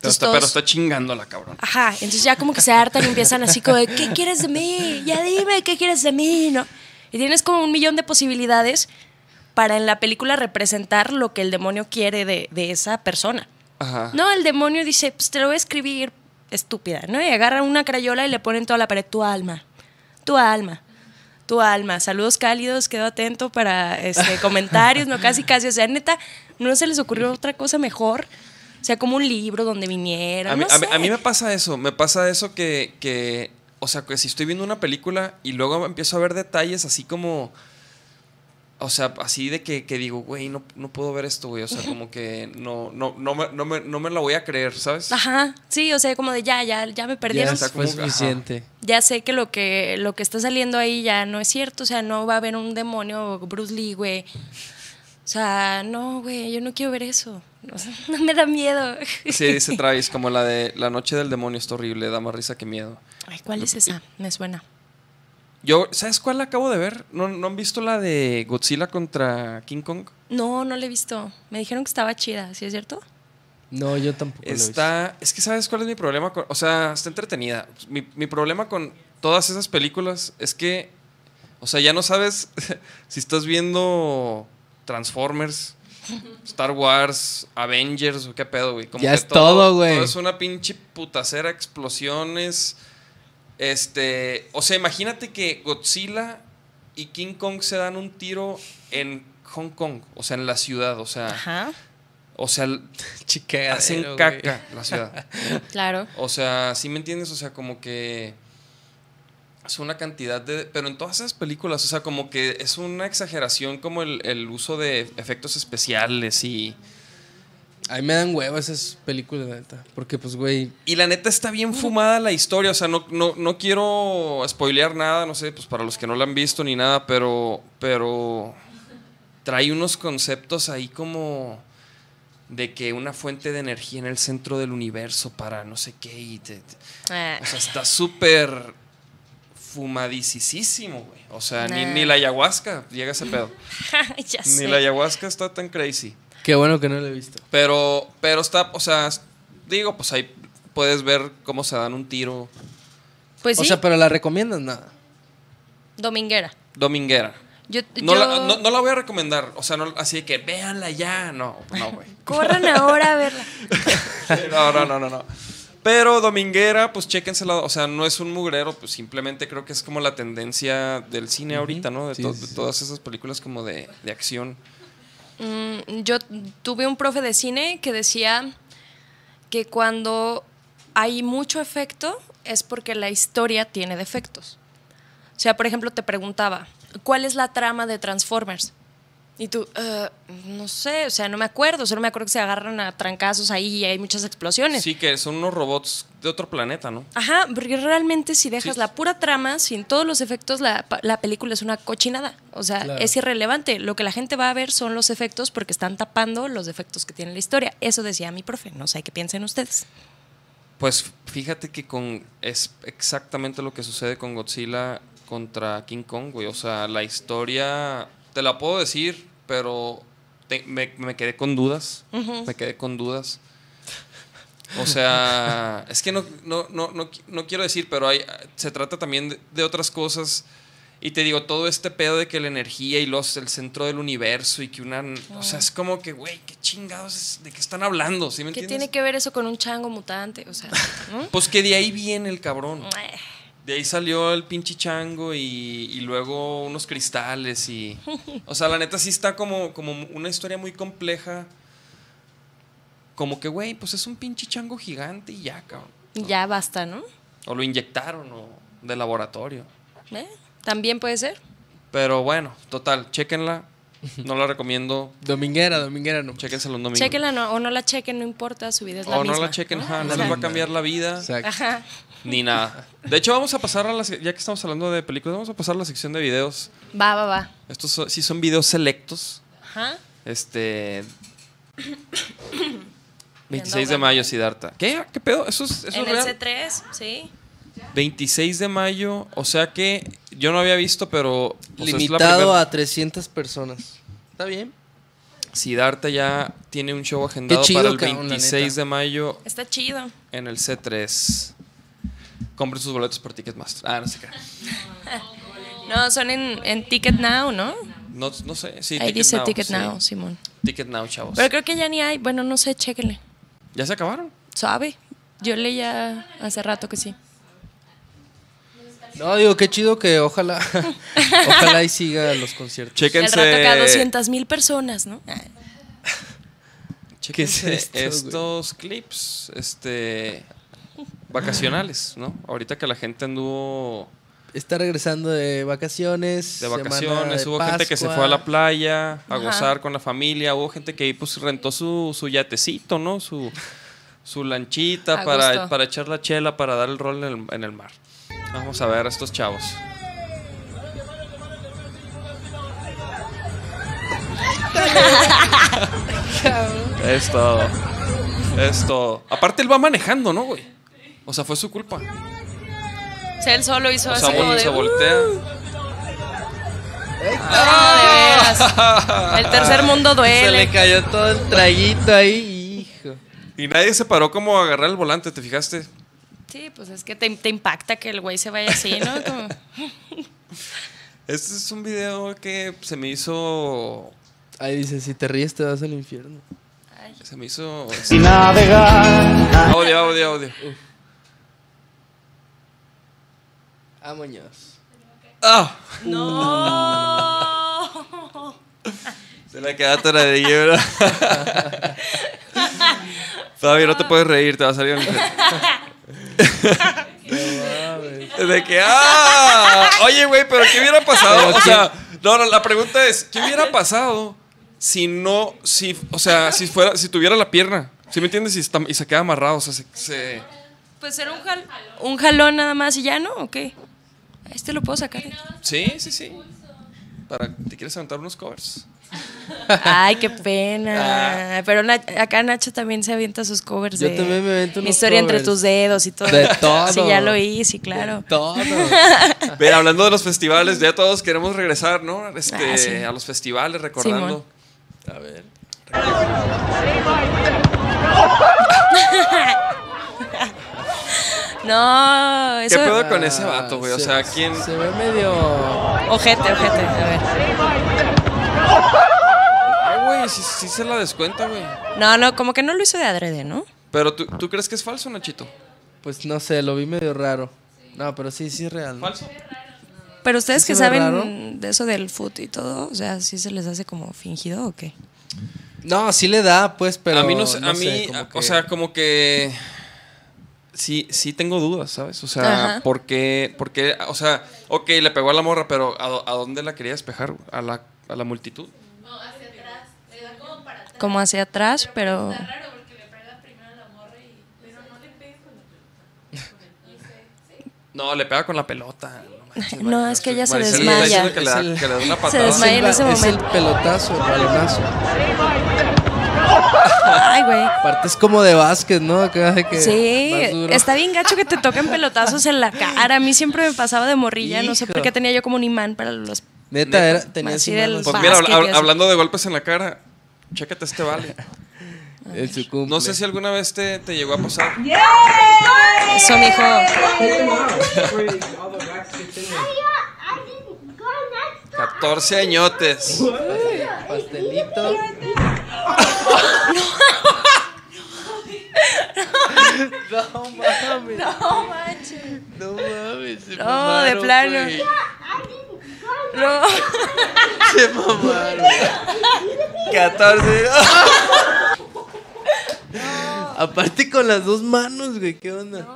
Pero está, todos- pero está chingando la cabrón. Ajá, entonces ya como que se hartan y empiezan así como, de, ¿qué quieres de mí? Ya dime, ¿qué quieres de mí? ¿No? Y tienes como un millón de posibilidades para en la película representar lo que el demonio quiere de, de esa persona. Ajá. No, el demonio dice, pues te lo voy a escribir estúpida, ¿no? Y agarran una crayola y le ponen toda la pared, tu alma, tu alma, tu alma. Saludos cálidos, quedo atento para este, comentarios, no casi casi. O sea, neta, no se les ocurrió otra cosa mejor. O sea, como un libro donde vinieron. A mí, no a mí- sé. a mí me pasa eso, me pasa eso que, que, o sea, que si estoy viendo una película y luego empiezo a ver detalles así como, o sea, así de que, que digo, güey, no, no puedo ver esto, güey, o sea, como que no, no, no, me, no, me, no me la voy a creer, ¿sabes? Ajá, sí, o sea, como de ya, ya, ya me Ya perdieron. está fue ajá. suficiente. Ya sé que lo que lo que está saliendo ahí ya no es cierto, o sea, no va a haber un demonio Bruce Lee, güey. O sea, no, güey, yo no quiero ver eso. (laughs) No me da miedo. Sí, dice (laughs) Travis, como la de La Noche del Demonio está horrible, da más risa que miedo. Ay, ¿cuál es esa? Me suena. Yo, ¿sabes cuál acabo de ver? ¿No, ¿No han visto la de Godzilla contra King Kong? No, no la he visto. Me dijeron que estaba chida, ¿sí es cierto? No, yo tampoco lo he visto. Está, es que sabes cuál es mi problema con, o sea, está entretenida. Mi, mi problema con todas esas películas es que, o sea, ya no sabes (laughs) si estás viendo Transformers, Star Wars, Avengers o qué pedo, güey. Como Ya que es todo, güey. Todo es una pinche putacera, explosiones. Este, o sea, imagínate que Godzilla y King Kong se dan un tiro en Hong Kong, o sea, en la ciudad, o sea, Ajá, o sea, (laughs) Chicagadero, hacen caca la ciudad. claro. O sea, ¿sí me entiendes? O sea, como que una cantidad de... Pero en todas esas películas, o sea, como que es una exageración como el, el uso de efectos especiales y... A mí me dan huevo esas películas, la neta. Porque, pues, güey. Y la neta está bien fumada la historia, o sea, no, no, no quiero spoilear nada, no sé, pues para los que no la han visto ni nada, pero, pero trae unos conceptos ahí como... de que una fuente de energía en el centro del universo para no sé qué. Y te- te- Ah, o sea, está súper fumadicísimo, güey. O sea, ni, Nah. ni la ayahuasca llega a ese pedo. (laughs) ya Ni sé. la ayahuasca está tan crazy. Qué bueno que no lo he visto. Pero, pero está, o sea, digo, pues ahí puedes ver cómo se dan un tiro Pues sí, O sea, pero la recomiendas nada. dominguera. dominguera. Yo, No, yo- la, no, no la voy a recomendar. O sea, no, así de que véanla ya. No, no, güey. Corran ahora a verla. (laughs) No, no, no, no, no. Pero Dominguera, pues chéquensela. O sea, no es un mugrero, pues simplemente creo que es como la tendencia del cine ahorita, ¿no? De, Sí, to- sí, de sí. todas esas películas como de, de acción. Mm, yo tuve un profe de cine que decía que cuando hay mucho efecto es porque la historia tiene defectos. O sea, por ejemplo, te preguntaba, ¿cuál es la trama de Transformers? Y tú, "Eh, no sé, o sea, no me acuerdo, solo me acuerdo que se agarran a trancazos ahí y hay muchas explosiones. Sí, que son unos robots de otro planeta, ¿no? Ajá, porque realmente si dejas Sí. la pura trama, sin todos los efectos, la, pa- la película es una cochinada. O sea, Claro. es irrelevante. Lo que la gente va a ver son los efectos porque están tapando los defectos que tiene la historia. Eso decía mi profe. No sé qué piensen ustedes. Pues fíjate que con es exactamente lo que sucede con Godzilla contra King Kong, güey. O sea, la historia, te la puedo decir, pero te- me, me quedé con dudas. Me quedé con dudas. O sea, (laughs) es que no, no, no, no, no quiero decir, pero hay, se trata también de, de otras cosas. Y te digo, todo este pedo de que la energía y los el centro del universo y que una... O sea, es como que, güey, qué chingados es, de qué están hablando, ¿sí me ¿Qué entiendes? tiene que ver eso con un chango mutante? O sea, ¿no? Pues que de ahí viene el cabrón. De ahí salió el pinche chango y, y luego unos cristales y... O sea, la neta sí está como, como una historia muy compleja. Como que, güey, pues es un pinche chango gigante y ya, cabrón. ya basta, ¿no? O lo inyectaron o de laboratorio. ¿Eh? También puede ser. Pero bueno, total, chéquenla. (laughs) No la recomiendo. Dominguera, dominguera no. Chéquensela un domingo. Chequenla no- o no la chequen, no importa, su vida es la o no misma. la chequen, ajá, no O les va a cambiar la vida. Exacto. Ajá. Ni nada. De hecho, vamos a pasar a la... Ya que estamos hablando de películas, vamos a pasar a la sección de videos. Va, va, va. Estos son- sí son videos selectos. Ajá. Este. (coughs) 26 de mayo, Siddhartha. ¿Qué? ¿Qué pedo? ¿Eso es, eso En es el real? C3, sí. 26 de mayo, o sea que yo no había visto, pero. pues, Limitado a 300 personas. ¿Está bien? Siddhartha ya tiene un show agendado Qué chido, para el cabrón, la 26 neta. de mayo Está chido. en el C3. Compren sus boletos por Ticketmaster. Ah, no sé qué. No, son en, en Ticket Now, ¿no? No, no sé. Sí, Ahí Ticket dice Now, Ticket sí. Now, Simón. Ticket Now, chavos. Pero creo que ya ni hay. Bueno, no sé, chéquenle. ¿Ya se acabaron? ¿Sabe? Yo leía hace rato que sí. No, digo, qué chido que ojalá, (laughs) ojalá y siga los conciertos. Chéquense. El rato acá 200 mil personas, ¿no? Ah, ¿Qué es Chéquense esto, güey? estos clips este vacacionales, ¿no? Ahorita que la gente anduvo Está regresando de vacaciones. de vacaciones, de hubo gente que se fue a la playa a Ajá. gozar con la familia, hubo gente que pues rentó su, su yatecito, ¿no? Su, su lanchita para, para echar la chela, para dar el rol en el, en el mar. Vamos a ver a estos chavos. (laughs) es todo. Es todo. Aparte él va manejando, ¿no, güey? O sea, fue su culpa. O sea, él solo hizo O sea, vol- de... se voltea. No, de veras. El tercer mundo (laughs) Se le duele. cayó todo el traguito ahí, hijo. Y nadie se paró como a agarrar el volante, ¿te fijaste? Sí, pues es que te, te impacta que el güey se vaya así, ¿no? (laughs) Como- Este es un video que se me hizo. Ahí dice, si te ríes te vas al infierno. Se me hizo. Navegar. Audio, audio, audio. Ah, Muñoz. ¡Ah! ¡No! (laughs) Se le queda toda de lleva. Todavía no te puedes reír, te va a salir (laughs) el (laughs) De que, ¡ah! Oye, güey, pero ¿qué hubiera pasado? ¿Pero O sea, no, no, la pregunta es, ¿qué hubiera pasado si no, si, o sea, si fuera, si tuviera la pierna? ¿Sí me entiendes? Y, está- y se queda amarrado, o sea, se- se Pues era un, jal- un jalón nada más y ya, ¿no? ¿O qué? Este lo puedo sacar. Sí, sí, sí. Para, ¿Te quieres aventar unos covers? Ay, qué pena. Pero Na- acá Nacho también se avienta sus covers Yo de también me aviento Mi unos historia entre tus dedos y todo. De todo. Sí, ya lo oí, sí, claro. Todo. Ve, hablando de los festivales, ya todos queremos regresar, ¿no? Este, Ah, sí. A los festivales, recordando. Simón. A ver. (laughs) No, ¿Qué eso. pedo con ese vato, güey? O Se- sea, ¿quién? Se ve medio. Ojete, ojete. A ver. Ay, güey, sí, sí se la descuenta, güey. No, no, como que no lo hizo de adrede, ¿no? Pero ¿tú, ¿tú crees que es falso, Nachito? Pues no sé, lo vi medio raro. No, pero sí, sí es real. ¿no? ¿Falso? Pero ustedes ¿Sí que saben raro? de eso del foot y todo, o sea, ¿sí se les hace como fingido o qué? No, sí le da, pues, pero. a mí no sé, a sé, mí, como o que- sea, como que sí, sí tengo dudas, ¿sabes? O sea, Ajá. ¿por qué, por qué? O sea, ok, le pegó a la morra, pero ¿a, a dónde la quería despejar? ¿A la, a la multitud? Como hacia atrás, pero. No, le pega con la pelota. (laughs) manches, No, Maricel. es que ella se Maricel desmaya. está diciendo que le, da, Es el- que le da una Se patada. desmaya en Es ese el- Es el momento. pelotazo, el balonazo. Ay, güey. Aparte es como de básquet, ¿no? De que Sí, está bien gacho que te toquen pelotazos en la cara. A mí siempre me pasaba de morrilla, no sé Hijo. por qué tenía yo como un imán para los. Neta, era, tenía Así su del Pues mira, hab- hablando de golpes en la cara, chécate este vale. (laughs) en su cumple. No sé si alguna vez te, te llegó a pasar. Eso, mijo. 14 añotes. Pastelito. no mames. No manches. No mames. se No, de mamaron, plano. güey. No. Se mamaron. 14. Aparte con las dos manos, güey. ¿Qué onda?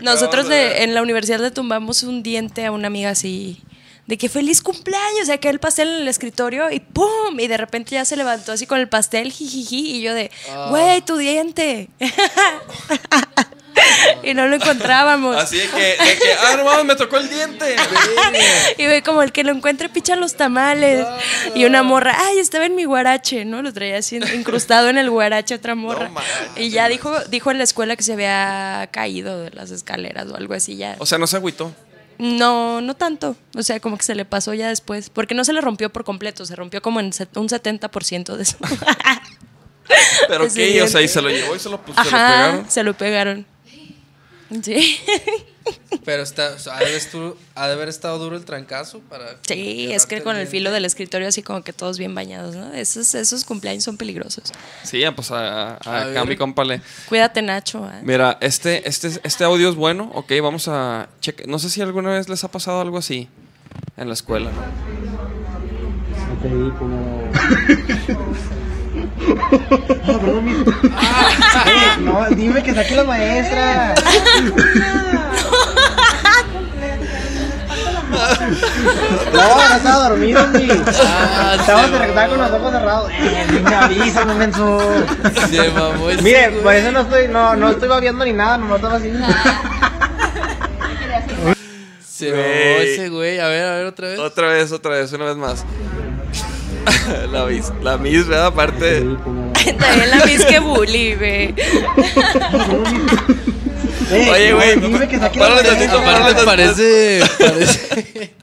Nosotros le- en la universidad le tumbamos un diente a una amiga así. De que feliz cumpleaños, o sea, que el pastel en el escritorio y ¡pum! Y de repente ya se levantó así con el pastel, jijiji, y yo de, güey, tu diente. (laughs) (laughs) y no lo encontrábamos. Así de que, de que, ah, no mames, me tocó el diente. (laughs) Y ve como el que lo encuentre picha los tamales. Y una morra, ay, estaba en mi guarache, ¿no? Lo traía así incrustado en el guarache otra morra. y ya dijo, dijo en la escuela que se había caído de las escaleras o algo así ya. O sea, no se agüitó. No, no tanto. O sea, como que se le pasó ya después. Porque no se le rompió por completo, se rompió como en un 70% de eso. (laughs) Pero qué, o sea, y se lo llevó y se lo, pues, se lo Ajá, pegaron. se lo pegaron. Sí. Pero está, o sea, ha, de ha de haber estado duro el trancazo para. Sí, es que con el diente. filo del escritorio así como que todos bien bañados, ¿no? Esos, esos cumpleaños son peligrosos. Sí, pues a, a, A acá ver. mi compa le. Cuídate, Nacho. ¿eh? Mira, este, este, este audio es bueno. Ok, vamos a checar. No sé si alguna vez les ha pasado algo así en la escuela. No, (laughs) (laughs) dime que saque la maestra. (laughs) No, no estaba dormido, güey. Ah, Estaba, con los ojos cerrados. Eh, me avisa, no menso. Se mamó ese Mire, güey. por eso no estoy, no, no estoy babeando ni nada, nomás estaba así. Se mamó Güey. ese güey. A ver, a ver, otra vez. Otra vez, otra vez, una vez más. (laughs) la, mis, la mis, ¿verdad? Aparte. (laughs) También la mis que bully, güey. (laughs) Eh, Oye, güey, párale tantito, párale tantito. parece, parece.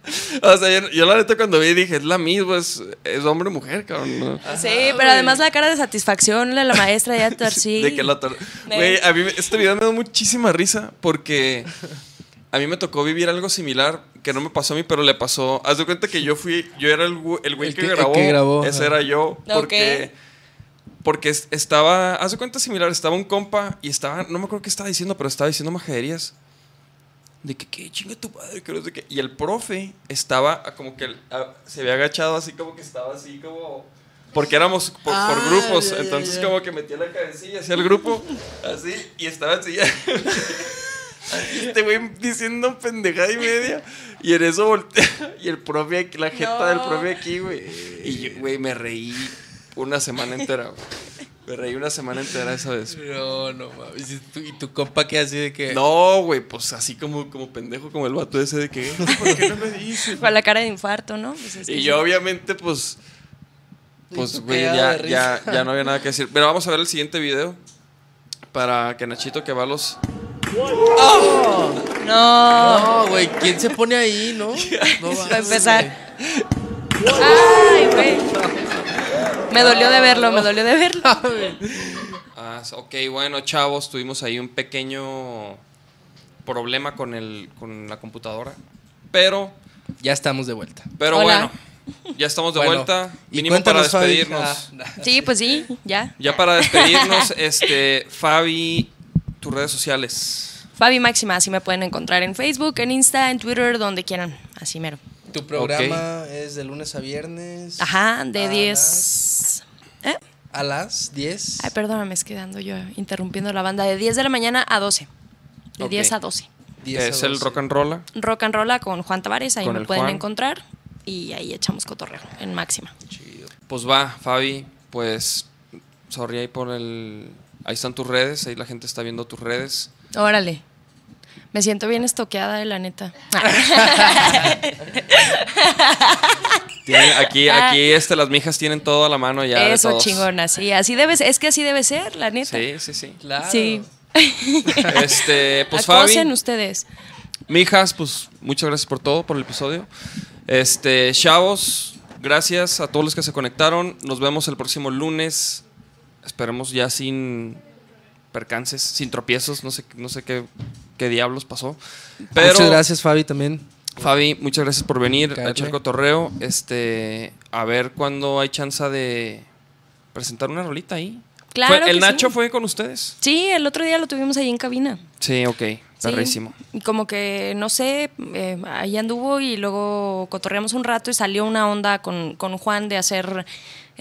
O sea, yo, yo la neta cuando vi dije, es la misma, es, es hombre o mujer, cabrón. ¿no? Sí, pero además la cara de satisfacción de la maestra ya así. De que la tor- Güey, a mí me- este video me da muchísima risa porque a mí me tocó vivir algo similar que no me pasó a mí, pero le pasó. Haz de cuenta que yo fui, yo era el, güey- el güey El que, que- el grabó, que grabó, Ese ajá. era yo. Porque, porque es- estaba, haz de cuenta similar, estaba un compa y estaba, no me acuerdo qué estaba diciendo, pero estaba diciendo majaderías. De que, ¿qué chinga tu padre? Que no sé qué. Y el profe estaba como que ah, se había agachado así como que estaba así como... Porque éramos por, por Ah, grupos, ya, ya, entonces ya. como que metía la cabecilla hacia el grupo, así, y estaba así. (laughs) (laughs) Este güey diciendo pendejada y media. Y en eso voltea. Y el profe, aquí- la jeta del profe aquí, güey. Y yo, güey, me reí una semana entera, güey. Me reí una semana entera esa vez. No, no mames. ¿Y tu, y tu compa que así de que. No, güey, pues así como, como pendejo, como el vato ese de que, "¿por qué no me dices? Con la cara de infarto, ¿no? Pues es que Y sí. yo obviamente, pues, Pues, güey, ya, ya, ya no había nada que decir. Pero vamos a ver el siguiente video. Para que Nachito que va a los. No. No, güey, ¿quién se pone ahí, no? No (laughs) Para mames, empezar. Ay, güey. Me dolió de verlo, me dolió de verlo. (laughs) Ah, ok, bueno, chavos, tuvimos ahí un pequeño problema con, el, con la computadora. Pero. Ya estamos de vuelta. pero Hola. bueno, ya estamos de Bueno, vuelta. Mínimo para Fabi. despedirnos. Sí, pues sí, ya. Ya para despedirnos, este, Fabi, tus redes sociales. Fabi Máxima, así me pueden encontrar en Facebook, en Insta, en Twitter, donde quieran. Así mero. Tu programa es de lunes a viernes. Ajá, de a 10. ¿Eh? A las 10. Ay, perdóname, es que ando yo interrumpiendo la banda. De 10 de la mañana a 12. De Ok. 10 a 12. 10 a es el 12. rock and roll. Rock and Rolla con Juan Tavares, ahí Con me pueden Juan. encontrar. Y ahí echamos cotorreo, en Máxima. Pues va, Fabi, pues, sorry ahí por el... Ahí están tus redes, ahí la gente está viendo tus redes. Órale. Me siento bien estoqueada, la neta. (laughs) Tienen- aquí, aquí este, las mijas tienen todo a la mano ya. de Ah. Eso, todos. chingona, sí. Así debe ser. Es que así debe ser, la neta. Sí, sí, sí. Claro. Sí. (laughs) Este, pues Fabi, ustedes. mijas, pues muchas gracias por todo, por el episodio. Este, chavos, gracias a todos los que se conectaron. Nos vemos el próximo lunes. Esperemos ya sin percances, sin tropiezos, no sé, no sé qué, qué diablos pasó. Pero, Muchas gracias, Fabi, también. Fabi, muchas gracias por venir a Caerle. echar cotorreo. Este, a ver cuándo hay chance de presentar una rolita ahí. Claro Fue- ¿El Nacho sí. fue con ustedes? Sí, el otro día lo tuvimos ahí en cabina. Sí, ok, perrísimo. Y como que, no sé, eh, ahí anduvo y luego cotorreamos un rato y salió una onda con, con Juan de hacer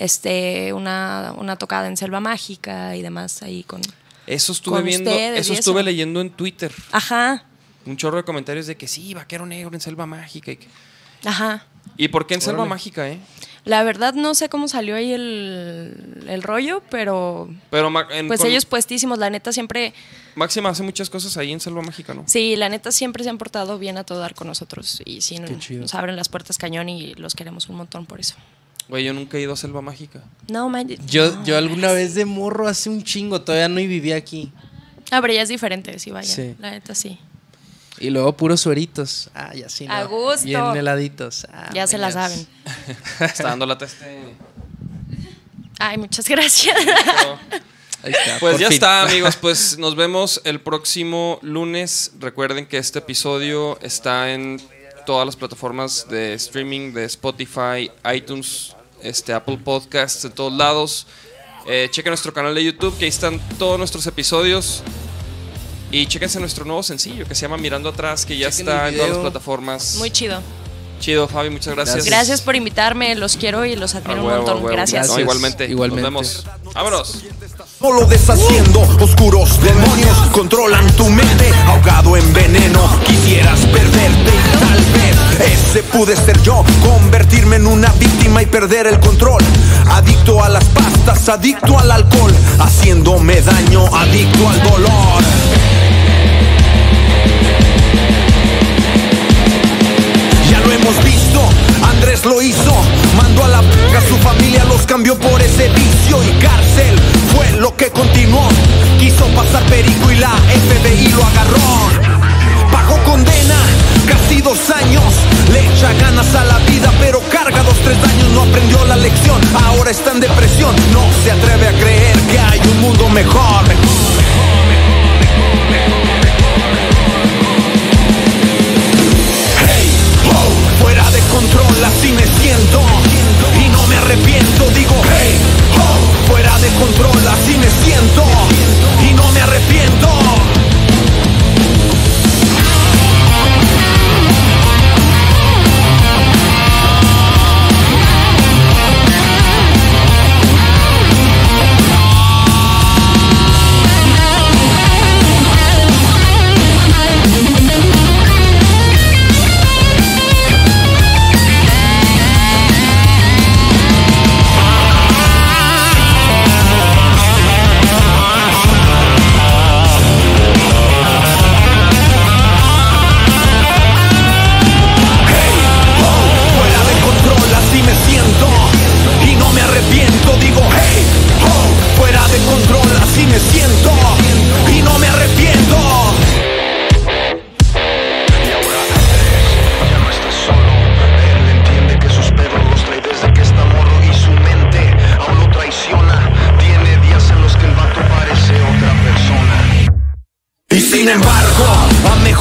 este una, una tocada en Selva Mágica y demás ahí con... Eso estuve Con viendo, ustedes eso estuve eso. leyendo en Twitter. Ajá, Un chorro de comentarios de que sí, vaquero negro en Selva Mágica. ¿Y, que- ajá. ¿Y por qué en Selva Órale. Mágica, eh? La verdad no sé cómo salió ahí el, el rollo, pero Pero en- pues con- ellos puestísimos, la neta siempre, Máxima hace muchas cosas ahí en Selva Mágica, ¿no? sí, la neta siempre se han portado bien a todo dar con nosotros y sí, Qué chido. nos abren las puertas cañón y los queremos un montón por eso. Güey, yo nunca he ido a Selva Mágica. No, man. Yo, no, yo alguna no. vez de morro hace un chingo, todavía no vivía aquí. Ah, pero ya es diferente, sí, vaya. Sí. La neta sí. Y luego puros sueritos. Ah, ya sí. ¿no? A gusto. Bien heladitos. Ah, ya se la saben. (laughs) Está dando lata este. Ay, muchas gracias. Ahí está. (laughs) Pues ya fin. está, (laughs) amigos. Pues nos vemos el próximo lunes. Recuerden que este episodio está en todas las plataformas de streaming de Spotify, iTunes, este, Apple Podcasts, de todos lados. Eh, chequen nuestro canal de YouTube, que ahí están todos nuestros episodios. Y chequense nuestro nuevo sencillo que se llama Mirando Atrás, que ya Chequen está en todas las plataformas. Muy chido. chido, Fabi, muchas gracias. Gracias por invitarme, los quiero y los admiro un huevo, a montón. huevo. Gracias. No, igualmente. Igualmente. Nos vemos. Vámonos. Solo deshaciendo oscuros demonios controlan tu mente. Ahogado en veneno quisieras perderte y tal vez ese pude ser yo. Convertirme en una víctima y perder el control. Adicto a las pastas adicto al alcohol haciéndome daño adicto al dolor. Ya lo hemos visto, Andrés lo hizo, mandó a la a su familia, los cambió por ese vicio y cárcel fue lo que continuó. Quiso pasar perico y la FBI lo agarró. Pagó condena, casi dos años, le echa ganas a la vida, pero carga dos, tres años, no aprendió la lección, ahora está en depresión, no se atreve a creer que hay un mundo mejor. Control, así me siento y no me arrepiento. Digo, hey, oh, fuera de control, así me siento y no me arrepiento.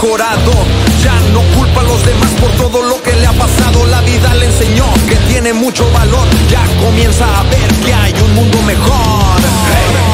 Mejorado. Ya no culpa a los demás por todo lo que le ha pasado. La vida le enseñó que tiene mucho valor. Ya comienza a ver que hay un mundo mejor.